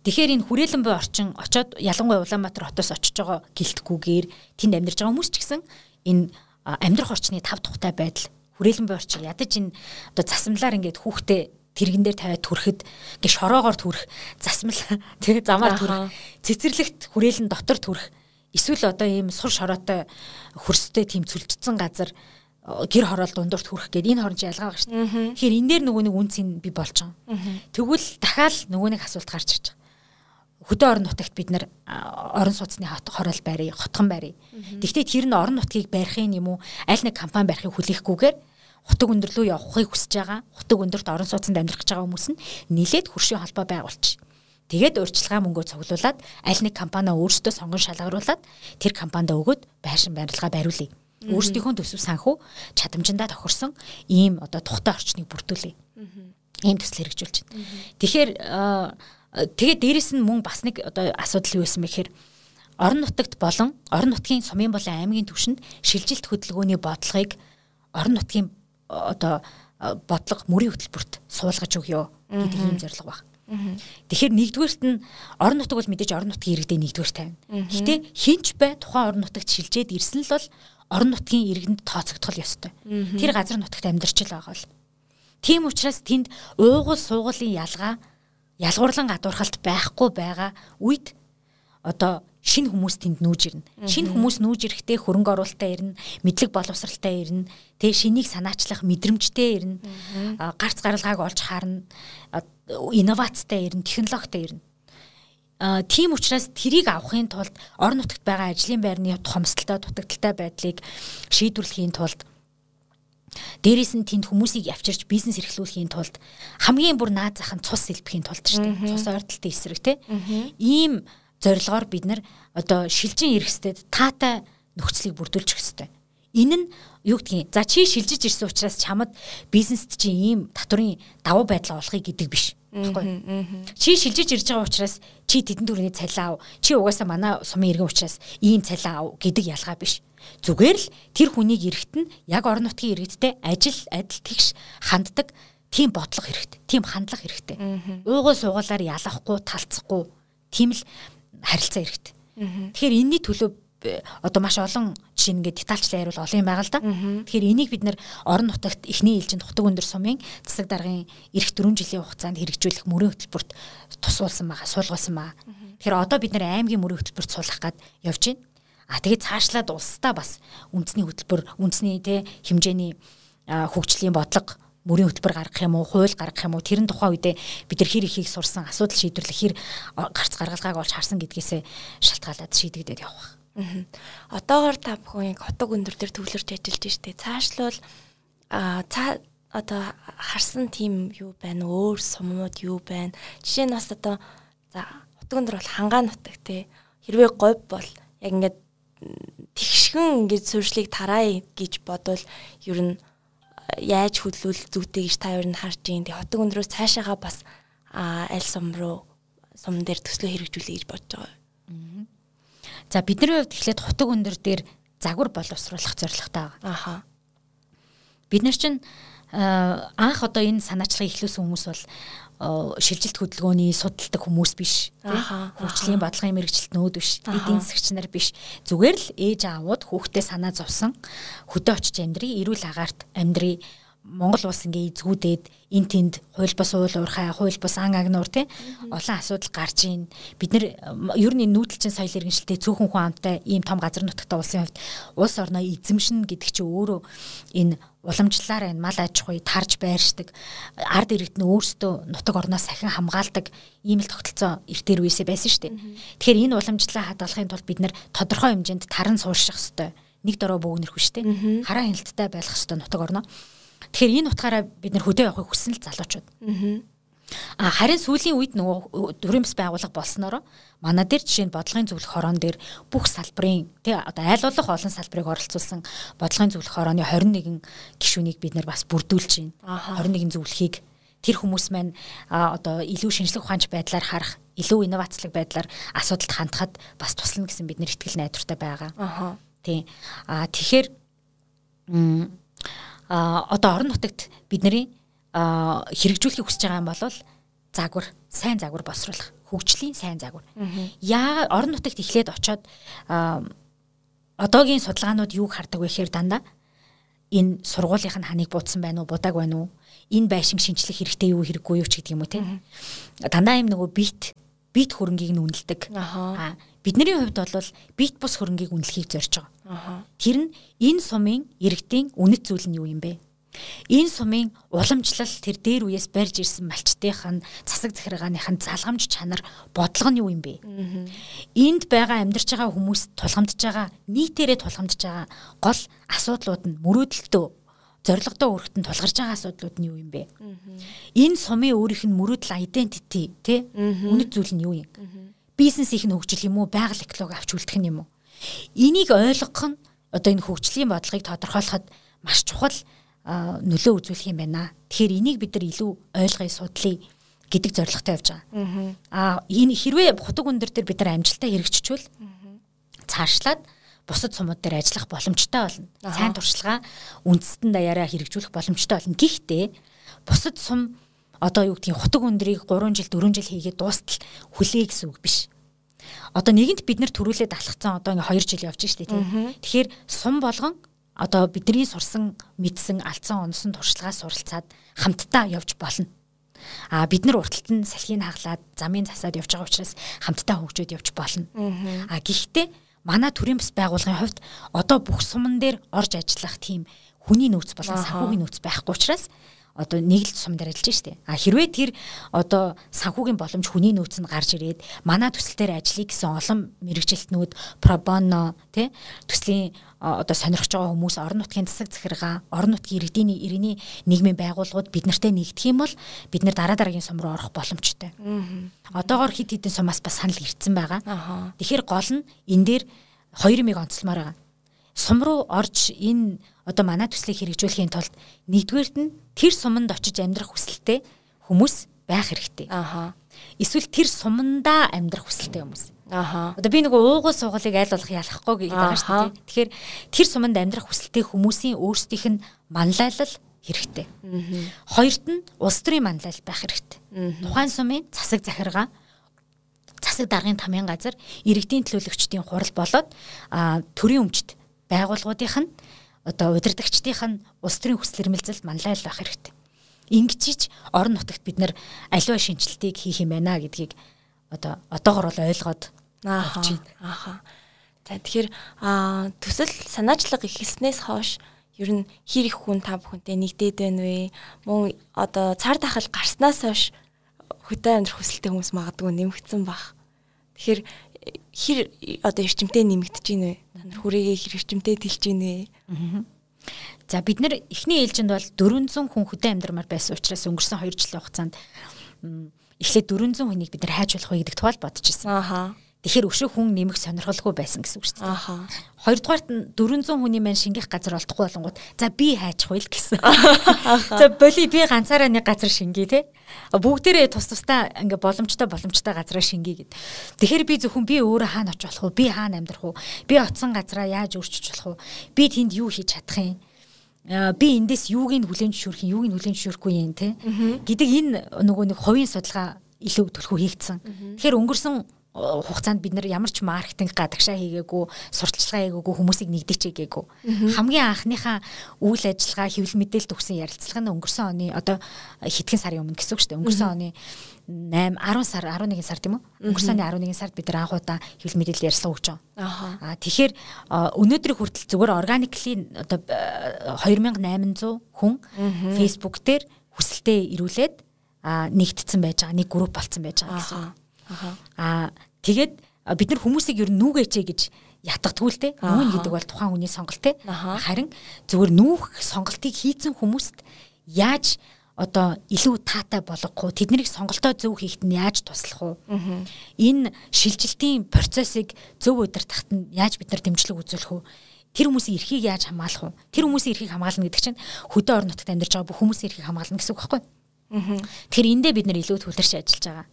B: Тэгэхээр энэ хүрээлэн буй орчин очоод ялангуяа Улаанбаатар хотоос очиж байгаа гэлтгүүгээр тэнд амьдарч байгаа хүмүүс ч гэсэн энэ амьдрах орчны тав тухтай байдал хүрээлэн буй орчин ядаж энэ одоо засамлаар ингээд хүүхдээ тэрэгэн дээр тавиад түрхэд ингээ шороогоор түрх засмал тэгээ замаар түрх цэцэрлэгт хүрээлэн дотор түрх эсвэл одоо ийм сур шороотой хөрстэй тийм цүлжсэн газар гэр хороол дундурт хүрэх гээд энэ хооронд ялгаа шүү дээ. Тэгэхээр энэ дээр нөгөө нэг үнцийг би болж байгаа. Тэгвэл дахиад нөгөө нэг асуулт гарч ирж байгаа. Хөдөө орон нутагт бид нар орон сууцны хороол байрыг, хотхон байрыг. Гэхдээ тэр нь орон нутгийг барихын юм уу аль нэг компани барихыг хүлээхгүйгээр хутаг өндөр рүү явахыг хүсэж байгаа хутаг өндөрт орон сууцнд амьдрах гэж байгаа хүмүүс нь нилээд хөршийн холбоо байгуулчих. Тэгээд урьдчилгаа мөнгөө цуглуулад аль нэг компани өөрсдөө сонгон шалгаруулад тэр компанид өгөөд байшин барилгаа бариулъя. Өөрсдийнхөө төсөв санхүү чадамжиндаа тохирсон ийм одоо тухтай орчныг бүрдүүлъя. Ийм төсөл хэрэгжүүлж байна. Тэгэхээр тэгээд дээрэс нь мөн бас нэг одоо асуудал юу байсан бэ гэхээр орон нутагт болон орон нутгийн сумын болон аймгийн түвшинд шилжилт хөдөлгөөний бодлогыг орон нутгийн одоо бодлого мөрийн хөтөлбөрт суулгаж өгөө гэдэг ийм зорилго баг. Тэгэхээр нэгдүгээрт нь орон нутаг бол мэдээж орон нутгийн иргэдээ нэгдүгээр тавина. Гэхдээ хинч бай тухайн орон нутагт шилжээд ирсэн л бол орон нутгийн иргэдэнд тооцогдох ёстой. Тэр газар нутагт амьдарч л байгаа бол. Тийм учраас тэнд уугуул суугуулын ялгаа ялгуурлан гадуурхалт байхгүй байгаа үед одоо шинэ хүмүүс тэнд нүүж ирнэ. Шинэ хүмүүс нүүж ирэхдээ хөрөнгө оруулалтаа ирнэ, мэдлэг боловсралтай ирнэ, тэгээ шинийг санаачлах мэдрэмжтэй ирнэ. Гарц гаралгааг олж харна, инновацтай ирнэ, технологитой ирнэ. Тийм учраас тэрийг авахын тулд орон нутагт байгаа ажлын байрны томсдолтой дутагдaltaй байдлыг шийдвэрлэхийн тулд Дээрээс нь тэнд хүмүүсийг авчирч бизнес эрхлүүлэхийн тулд хамгийн бүр наад зах нь цус сэлбэхийн тулд шүү дээ. Цус ойртолтой эсрэг тий. Ийм зорилгоор бид нар одоо шилжин ирэхстэд таатай нөхцөлийг бүрдүүлчих хэвээр. Энэ нь юу гэдгийг за чи шилжиж ирсэн учраас чамд бизнест чи ийм татврын давуу байдал олохыг гэдэг биш. Тэгэхгүй. Чи шилжиж ирж байгаа учраас чи тэдэн төрний цалин ав. Чи угаасаа манай сумын иргэн учраас ийм цалин ав гэдэг ялгаа биш. Зүгээр л тэр хүнийг эрэхт нь яг орон нутгийн иргэдтэй ажил адил тэгш ханддаг тийм бодлого хэрэгтэй. Тийм хандлага хэрэгтэй. Уугуул суугуулаар ялахгүй, талцахгүй тийм л харилцаа хэрэгтэй. Тэгэхээр энэний төлөө одоо маш олон жишээ ингээд детальчлан яриул олон юм байгаа л да. Тэгэхээр энийг бид нэр орон нутагт эхний ээлжинд хутаг өндөр сумын засаг даргын эх 4 жилийн хугацаанд хэрэгжүүлэх мөрийн хөтөлбөрт тусуулсан байгаа, суулгуулсан байгаа. Тэгэхээр одоо бид нэр аймгийн мөрийн хөтөлбөрт суулгах гад явж байна. А тэгээд цаашлаад улсдаа бас үндэсний хөтөлбөр, үндэсний тэ хэмжээний хөгжлийн бодлого мөрийн хөтөлбөр гаргах юм уу, хууль гаргах юм уу, тэрэн тухайн үедээ бид нар хэр ихийг сурсан, асуудал шийдвэрлэх хэр гарц гаргалгааг олж харсан гэдгээсээ шалтгаалаад шийдэгдээд явах.
C: Одоогоор та бүхэн яг хотог өндөр дээр төвлөрч ажиллаж штэ. Цаашлуул а цаа одоо харсан тийм юу байна өөр сумнууд юу байна. Жишээ нь бас одоо за хотог өндөр бол хангаа нутаг те. Хэрвээ говь бол яг ингээд тэгшгэн ингээд суурьшлыг тараа гэж бодвол ер нь яаж хөдлүүл зүйтэй гэж та ер нь харж ийн. Тэг хотог өндрөөс цаашаага бас аль сум руу сум дээр төслөө хэрэгжүүлэе гэж бодож байгаа.
B: За бидний хувьд эхлээд хутаг өндөр дээр загвар боловсруулах зорилготой байгаа.
C: Аха.
B: Бид нар чинь анх одоо энэ санаачлагыг эхлүүлсэн хүмүүс бол шилжилт хөдөлгөөний судалдаг хүмүүс биш хөгжлийн бодлогын мэрэгчлэлтнүүд биш эдийн засагч нар биш. Зүгээр л ээж аавууд хүүхдээ санаа зовсон. Хөдөө очиж амьдрий эрүүл агаарт амьдрий Монгол улс ингээ эзгүүдээд эн тэнд хууль бус уул уурхай хууль бус ан агнуур тий олон асуудал гарч ийн бид нар ер нь нүүдэлчин соёл иргэншилтэй цөөхөн хүн амтай ийм том газар нутагтай улсын хувьд улс орноо эзэмшин гэдэг чинь өөрөө энэ уламжлалаар энэ мал аж ахуй тарж байршдаг ард иргэд нь өөрсдөө нутаг орноос сахин хамгаалдаг ийм л тогтолцоо эртээр үесээ байсан шүү дээ. Тэгэхээр энэ уламжлалаа хадгалахын тулд бид нар тодорхой хэмжээнд таран суурших ёстой. Нэг дөрөө бөөгнөрөх шүү дээ. Хараа хяналттай байх ёстой нутаг орноо. Тэгэхээр энэ утгаараа бид нэр хөдөө явахыг хүссэн л залуучууд. Аа харин сүүлийн үед нөгөө төрийн бас байгууллага болсноор манай дээр жишээ нь бодлогын зөвлөх хорон дээр бүх салбарын тий одоо айл болох олон салбарыг оролцуулсан бодлогын зөвлөх хорооны 21 гишүүнийг бид нэр бас бүрдүүлж байна. 21 зөвлөхийг тэр хүмүүс маань одоо илүү шинжлэх ухаанч байдлаар харах, илүү инновацлог байдлаар асуудалд хандахад бас туслана гэсэн бид нэр ихтгэл найдвартай байгаа. Аа. Тий. Аа тэгэхээр одоо орон нутагт бидний хэрэгжүүлэхийг хүсэж байгаа юм бол загвар, сайн загвар боловсруулах, хөгжлийн сайн загвар. Яа орон нутагт эхлээд очоод одоогийн судалгаанууд юуг хардаг вэ гэхээр дандаа энэ сургуулийнх нь ханыг буудсан байна уу, будааг байна уу? Энэ байшин шинчлэх хэрэгтэй юу, хэрэггүй юу ч гэдэг юм уу те. Дандаа юм нөгөө бит бит хөрөнгийг нь үнэлдэг. Аа бидний хувьд бол бит бус хөрөнгийг үнэлэхийг зорж байгаа. Тэр нь энэ сумын иргэдийн үнэт зүйл нь юу юм бэ? Энэ сумын уламжлал тэр дээр үеэс барьж ирсэн малчтынх нь засаг захиргааных нь залгамж чанар бодлого нь юу юм бэ? Энд байгаа амьдарч байгаа хүмүүс тулгамдж байгаа нийтээрээ тулгамдж байгаа гол асуудлууд нь мөрөөдөлтөө зоригтой өргөтөнд тулгарч байгаа асуудлууд нь юу юм бэ? Энэ сумын өөрийнх нь мөрөөдөл identity тий үнэт зүйл нь юу юм? Бизнес их нь хөгжил юм уу? Байгаль эколог авч үлдэх юм уу? Энийг ойлгох нь одоо энэ хөгжлийн бодлогыг тодорхойлоход маш чухал нөлөө үзүүлэх юм байна. Тэгэхээр энийг бид нар илүү ойлгоё судлаа гэдэг зорилготой явж байгаа. Аа энэ хэрвээ хутаг өндөр дээр бид нар амжилтаа хэрэгжчихвэл цаашлаад бусад сумууд дээр ажиллах боломжтой болно. Сайн туршлага үндэстэн даяараа хэрэгжүүлэх боломжтой болно. Гэхдээ бусад сум одоо юу гэдгийг хутаг өндрийг 3 жил 4 жил хийгээд дуустал хүлээ гэсэн үг биш. Одоо нэгэнт бид нар төрүүлээд алхацсан одоо ингээ 2 жил явж штэ тийм. Тэгэхээр сум болгон одоо бидний сурсан мэдсэн алдсан онсон туршлагаа суралцаад хамтдаа явж болно. А бид нар урталт нь салхийг хаглаад замын засаад явж байгаа учраас хамтдаа хөгжөөд явж болно. А гэхдээ манай төрийн бас байгууллагын хувьд одоо бүх суман дээр орж ажиллах тийм хүний нөөц болон санхүүгийн нөөц байхгүй учраас одоо нэг л сум дээр ажиллаж штэ. А хэрвээ тэр одоо санхүүгийн боломж хүний нөөц нь гарч ирээд манай төсөл дээр ажиллая гэсэн олон мэрэгжилтнүүд пробоно тий төслийн одоо сонирхож байгаа хүмүүс орон нутгийн засаг захиргаа, орон нутгийн иргэдийн иргэний нийгмийн байгууллагууд бид нартай нэгдэх юм бол бид нар дараа дараагийн сум руу орох боломжтой. Одоогоор хит хитэн сумаас бас санал ирсэн байгаа. Тэгэхээр гол нь энэ дээр хоёр юмыг онцлмоор байгаа. Сум руу орж энэ одоо манай төслийг хэрэгжүүлэхийн тулд нэгдүгээрт нь тэр суманд очиж амьдрах хүсэлтэй хүмүүс байх хэрэгтэй. Аха. Эсвэл тэр сумандаа амьдрах хүсэлтэй хүмүүс. Аха. Одоо би нэг уугуул суугалыг айл болох ялахгүй гэдэг байгаа шүү дээ. Тэгэхээр тэр суманд амьдрах хүсэлтэй хүмүүсийн өөрсдийнх нь манлайлал хэрэгтэй. Хоёрт нь улс төрийн манлайлал байх хэрэгтэй. Тухайн сумын засаг захиргаа засаг даргын тамийн газар иргэдийн төлөөлөгчдийн хурал болоод төрийн өмчт байгууллагуудынх нь одоо удирдагчдынх нь улс төрийн хүсэл эрмэлзэлд манлайл байх хэрэгтэй. Ингэжиж орон нутагт бид нар аливаа шинжилтийг хийх юм байна гэдгийг одоо одоогор бол ойлгоод авч байна.
C: Ааха. За тэгэхээр төсөл санаачлага ихэлснээс хойш ер нь хэр их хүн та бүхэнтэй нэгдээд байна вэ? Мөн одоо цар тахал гарснаас хойш хөдөө амьдрах хүсэлтэй хүмүүс магадгүй нэмэгдсэн баг. Тэгэхээр хэр одоо эрчимтэй нэмэгдэж байна вэ? Та нар хүрээгээ хэр эрчимтэй тэлж вэ?
B: За бид нэр эхний ээлжинд бол 400 хүн хөдөө амьдрмаар байсан учраас өнгөрсөн 2 жилийн хугацаанд эхлээд 400 хүнийг бид нар хайж болох вэ гэдэг тухай бодож ирсэн.
C: Ааха.
B: Тэгэхээр өшөө хүн нэмэх сонирхолгүй байсан гэсэн үг шүү дээ.
C: Ааха.
B: Хоёрдугаарт нь 400 хүний маань шингэх газар олдохгүй болонгууд за би хайчих байл гэсэн. За боли би ганцаараа нэг газар шингээ те. Бүгдээрээ тус тустай ингээ боломжтой боломжтой газараа шингээ гэд. Тэгэхээр би зөвхөн би өөрөө хаана очих болох вэ? Би хаана амьдрах вэ? Би оцсон газараа яаж өөрчилж болох вэ? Би тэнд юу хийж чадах юм? би эндээс юуг нь хүлэн зөвшөөрөх юм, юуг нь хүлэн зөвшөөрөхгүй юм те гэдэг энэ нөгөө нэг хувийн судалгаа илүү төлхөө хийгдсэн. Тэгэхээр өнгөрсөн хугацаанд бид нар ямар ч маркетинг гадагшаа хийгээгүй, сурталчилгаа хийгээгүй, хүмүүсийг нэгдэчээгээгүй. Хамгийн анхныхаа үйл ажиллагаа хэвлэл мэдээлэл төгсөн ярилцлага нь өнгөрсөн оны одоо хэдхэн сарын өмнө гэсэн үг шүү дээ. Өнгөрсөн оны 8 10 сар 11 сар тийм үү? Өнгөрсөн оны 11 сард бид нар анх удаа хэвлэл мэдээлэл ярьсан өгч байгаа. Аа тэгэхээр өнөөдрийн хүртэл зүгээр органикли одоо 2800 хүн Facebook дээр хүсэлтээ ирүүлээд нэгдсэн байж байгаа, нэг групп болцсон байж байгаа гэсэн. Аа тэгээд бид нар хүмүүсийг ер нь нүгэчээ гэж ятгадгүй л те. Нүүн гэдэг бол тухайн хүний сонголт те. Харин зөвөр нүүх сонголтыг хийцэн хүмүүст яаж одоо илүү таатай болгохгүй тэднийг сонголтоо зөв хийхэд нь яаж туслах вэ? Энэ шилжилтийн процессыг зөв удирдахад нь яаж бид нар дэмжлэг үзүүлэх вэ? Тэр хүмүүсийн эрхийг яаж хамгаалах вэ? Тэр хүмүүсийн эрхийг хамгаална гэдэг чинь хөдөө орон нутагт амьдарч байгаа бүх хүмүүсийн эрхийг хамгаална гэсэн үг байхгүй юу? Тэгэхээр эндээ бид нэр илүү төвлөрч ажиллаж байгаа.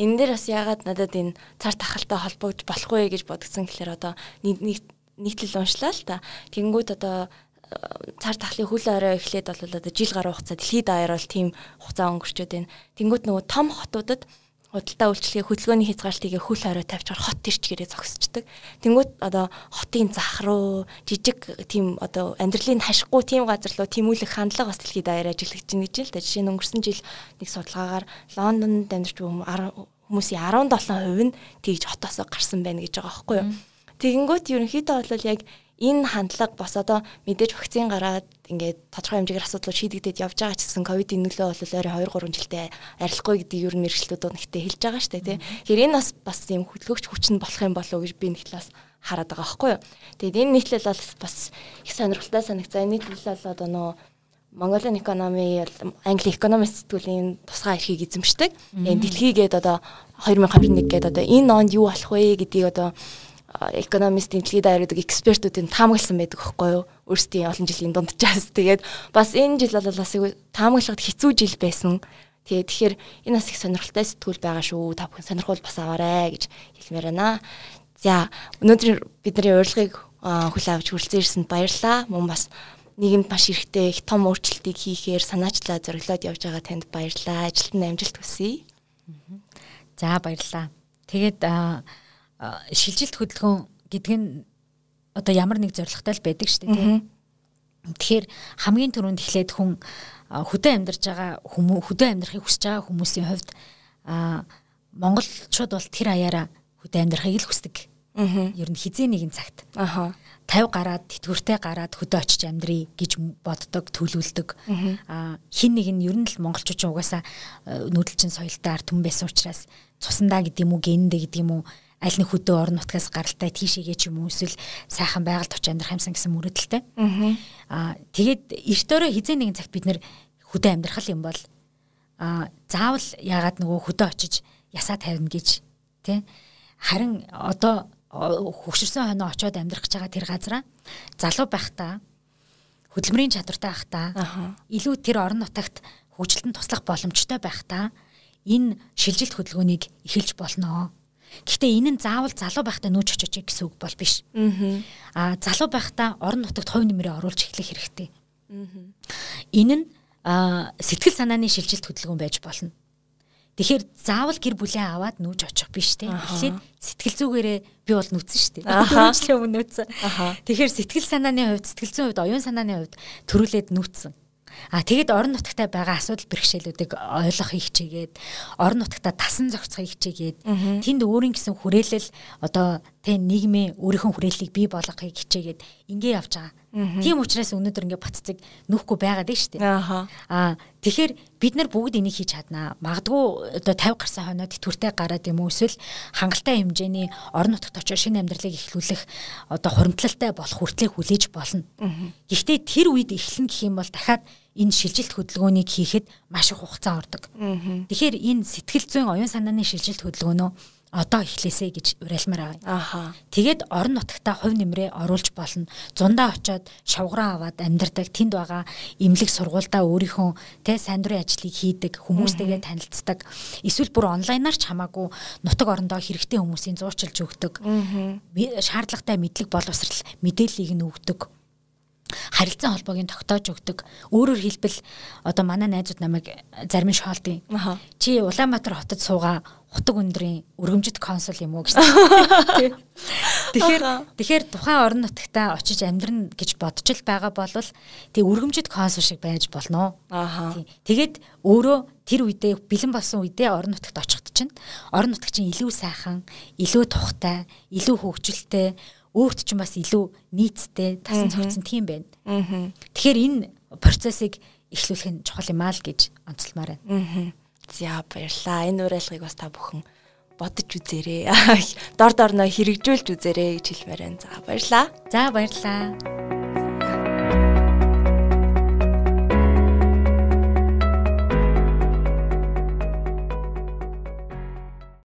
C: Энэ дээр бас яагаад надад энэ цар тахалтай холбогдож болох вэ гэж бодгдсон гэхээр одоо нийтлэл уншлаа л та. Тэнгүүд одоо э, цар тахлын хүл орой эхлээд бол одоо жил гаруй хугацаа дэлхийд даяар бол тийм хугацаа өнгөрчөөд байна. Тэнгүүд нөгөө том хотуудад худалдаа үйлчлэгээ хөдөлгөөний хязгаарлалтыг хөл хорой тавьчихаар хот төрчгээрээ зогсчдаг. Тэнгүүт одоо хотын зах руу жижиг тийм одоо амьдралын хашихгүй тийм газар руу тэмүүлэх хандлага бас дэлхийд даяар ажиллаж байна гэж л да. Жишээ нь өнгөрсөн жил нэг судалгаагаар Лондонд амьдарч хүмүүсийн 17% нь тэгж хотоосоо гарсан байна гэж байгаа байхгүй юу. Тэгэнгүүт ерөнхийдөө бол яг энэ хандлага бас одоо мэдээж вакцин гараад ингээд тодорхой хэмжээгээр асуудлууд шийдэгдээд явж байгаа ч гэсэн ковидын нөлөө бол ойрын 2 3 жилдээ арилахгүй гэдэг ер нь мэрэгчлүүд нэгтээ хэлж байгаа дээ тий. Тэгэхээр энэ бас бас юм хөдөлгөгч хүч нь болох юм болов уу гэж би нэг талаас хараад байгаа байхгүй юу. Тэгээд энэ нийтлэл бол бас их сонирхолтой санагцаа. Энэ нийтлэл бол одоо нөө Mongolia economy Англи economist сэтгүүлийн тусгай эрхийг эзэмшдэг. Энэ дэлхийгээд одоо 2021 гээд одоо энэ онд юу болох вэ гэдгийг одоо экономистийн дэлхийд даяардаг экспертүүдийн таамагласан байдаг байхгүй юу? Өөрсдийн олон жилийн дунджаас тэгээд бас энэ жил бол бас таамаглахад хэцүү жил байсан. Тэгээд тэгэхээр энэ бас их сонирхолтой сэтгүүл байгаа шүү. Та бүхэн сонирхол бас аваарэ гэж хэлмээр байна. За өнөөдөр бидний урилгыг хүлээн авч хүрэлцэн ирсэнд баярлалаа. Мөн бас нийгэмд маш ихтэй их том өөрчлөлтийг хийхээр санаачлаа зориглоод явж байгаа танд баярлалаа. Ажилтны амжилт хүсье.
B: За баярлалаа. Тэгээд шилжилт хөдөлгөөн гэдэг нь одоо ямар нэг зорилготой л байдаг шүү дээ тийм. Тэгэхээр хамгийн түрүүнд эхлээд хүн хөдөө амьдарч байгаа хүмүүс хөдөө амьдрахыг хүсэж байгаа хүмүүсийн хувьд монголчууд бол тэр аяараа хөдөө амьдрахыг л хүсдэг. Аа. Ер нь хизээ нэгэн цагт.
C: Аа.
B: 50 гараад тэтгэвртэй гараад хөдөө очиж амьдрий гэж боддог, төлөвлөдөг. Аа хин нэг нь ер нь л монголчууд угаасаа нүүдэлчин соёлтой ард түмэн байсан учраас цусандаа гэдэг юм уу, гэнэндэ гэдэг юм уу аль нэг хөдөө орон нутгаас гаралтай тийшээгээ ч юм уу эсвэл сайхан байгальд очиж амьдрах юмсан гэсэн мөрөдөлтэй. Аа тэгээд эрт өрөө хизээ нэгэн цагт бид нэр хөдөө амьдрах юм бол аа заавал яагаад нөгөө хөдөө очиж ясаа тавина гэж тий харин одоо хөгшөрсөн хоноо очиод амьдрах гэж байгаа тэр газараа залуу байхдаа хөдөлмөрийн чадвартай байхдаа илүү тэр орон нутагт хөгжилтөнд туслах боломжтой байхдаа энэ шилжилт хөдөлгөөнийг эхэлж болноо Гэхдээ энэ нь заавал залуу байхдаа нүүж очиж гэсэн үг бол биш. Аа залуу байхдаа орон нутагт хувь нэмрээ оруулж эхлэх хэрэгтэй. Энэ нь сэтгэл санааны шилжилт хөдөлгөөн байж болно. Тэгэхээр заавал гэр бүлээ аваад нүүж очих биш те. Эхлээд сэтгэл зүгээрээ би бол нүцэн шүү дээ. Дөрөвчлийн өмнө нүцэн. Тэгэхээр сэтгэл санааны хувьд, сэтгэл зүйн хувьд, оюун санааны хувьд төрүүлээд нүцэн. А тэгэд орон нутагтай байгаа асуудал бэрхшээлүүдийг ойлгохыг хичээгээд орон нутагта тасан зохицохыг хичээгээд тэнд өөрийн гэсэн хүрээлэл одоо тэ нийгмийн өөрийнхөө хүрээллийг бий болгохыг хичээгээд ингээ явж байгаа. Тийм учраас өнөөдөр ингээ баццыг нөхгүй байгаад байна шүү дээ. Аа тэгэхээр бид нар бүгд энийг хийж чаднаа. Магадгүй одоо 50 гарсан хойноо тэтгэвртэй гараад юм уу эсвэл хангалттай хэмжээний орон нутагт очиж шинэ амьдралыг эхлүүлэх одоо хуримтлалтай болох хүртлэх хүлээж болно. Гэхдээ тэр үед эхлэн гэх юм бол дахиад энэ шилжилт хөдөлгөөнийг хийхэд маш их хугацаа ордог. Тэгэхээр энэ сэтгэл зүйн оюун санааны шилжилт хөдөлгөөнөө одоо эхлэсэй гэж уриалмаар байгаа.
C: Ааха.
B: Тэгээд орон нутгатаа хувь нэмрээ оруулж болно. Зундаа очоод шавграа аваад амьдардаг тэнд байгаа имлэг сургуульдаа өөрийнхөө тэ сайн дурын ажлыг хийдэг, хүмүүстэйгээ танилцдаг. Эсвэл бүр онлайнаар ч хамаагүй нутаг орондоо хэрэгтэй хүмүүсийн зуучилж өгдөг. Шаардлагатай мэдлэг боловсрал мэдээллийг нь өгдөг харилцан холбоог нь тогтоож өгдөг. Өөрөөр хэлбэл одоо манай найзууд намайг зарим шоолдیں۔ Чи Улаанбаатар хотод суугаа хутаг өндрийн өргөмжит консул юм уу гэж. Тэгэхээр тэгэхээр тухайн орон нутагтаа очиж амьдрна гэж бодож л байгаа болвол тий өргөмжит консул шиг байж болно.
C: Ааха.
B: Тэгээд өөрөө тэр үедээ бэлэн болсон үедээ орон нутагт очихд чинь орон нутаг чинь илүү сайхан, илүү тухтай, илүү хөгжилтэй өөрт ч бас илүү нийцтэй тасан цогцсон тийм байна. Тэгэхээр энэ процессыг эхлүүлэх нь чухал юм аа л гэж онцлмаар байна.
C: За баярлаа. Энэ уриалгыг бас та бүхэн бодож үзээрэй. Дор дорноо хэрэгжүүлж үзээрэй гэж хэлмээр байна. За баярлаа.
B: За баярлаа.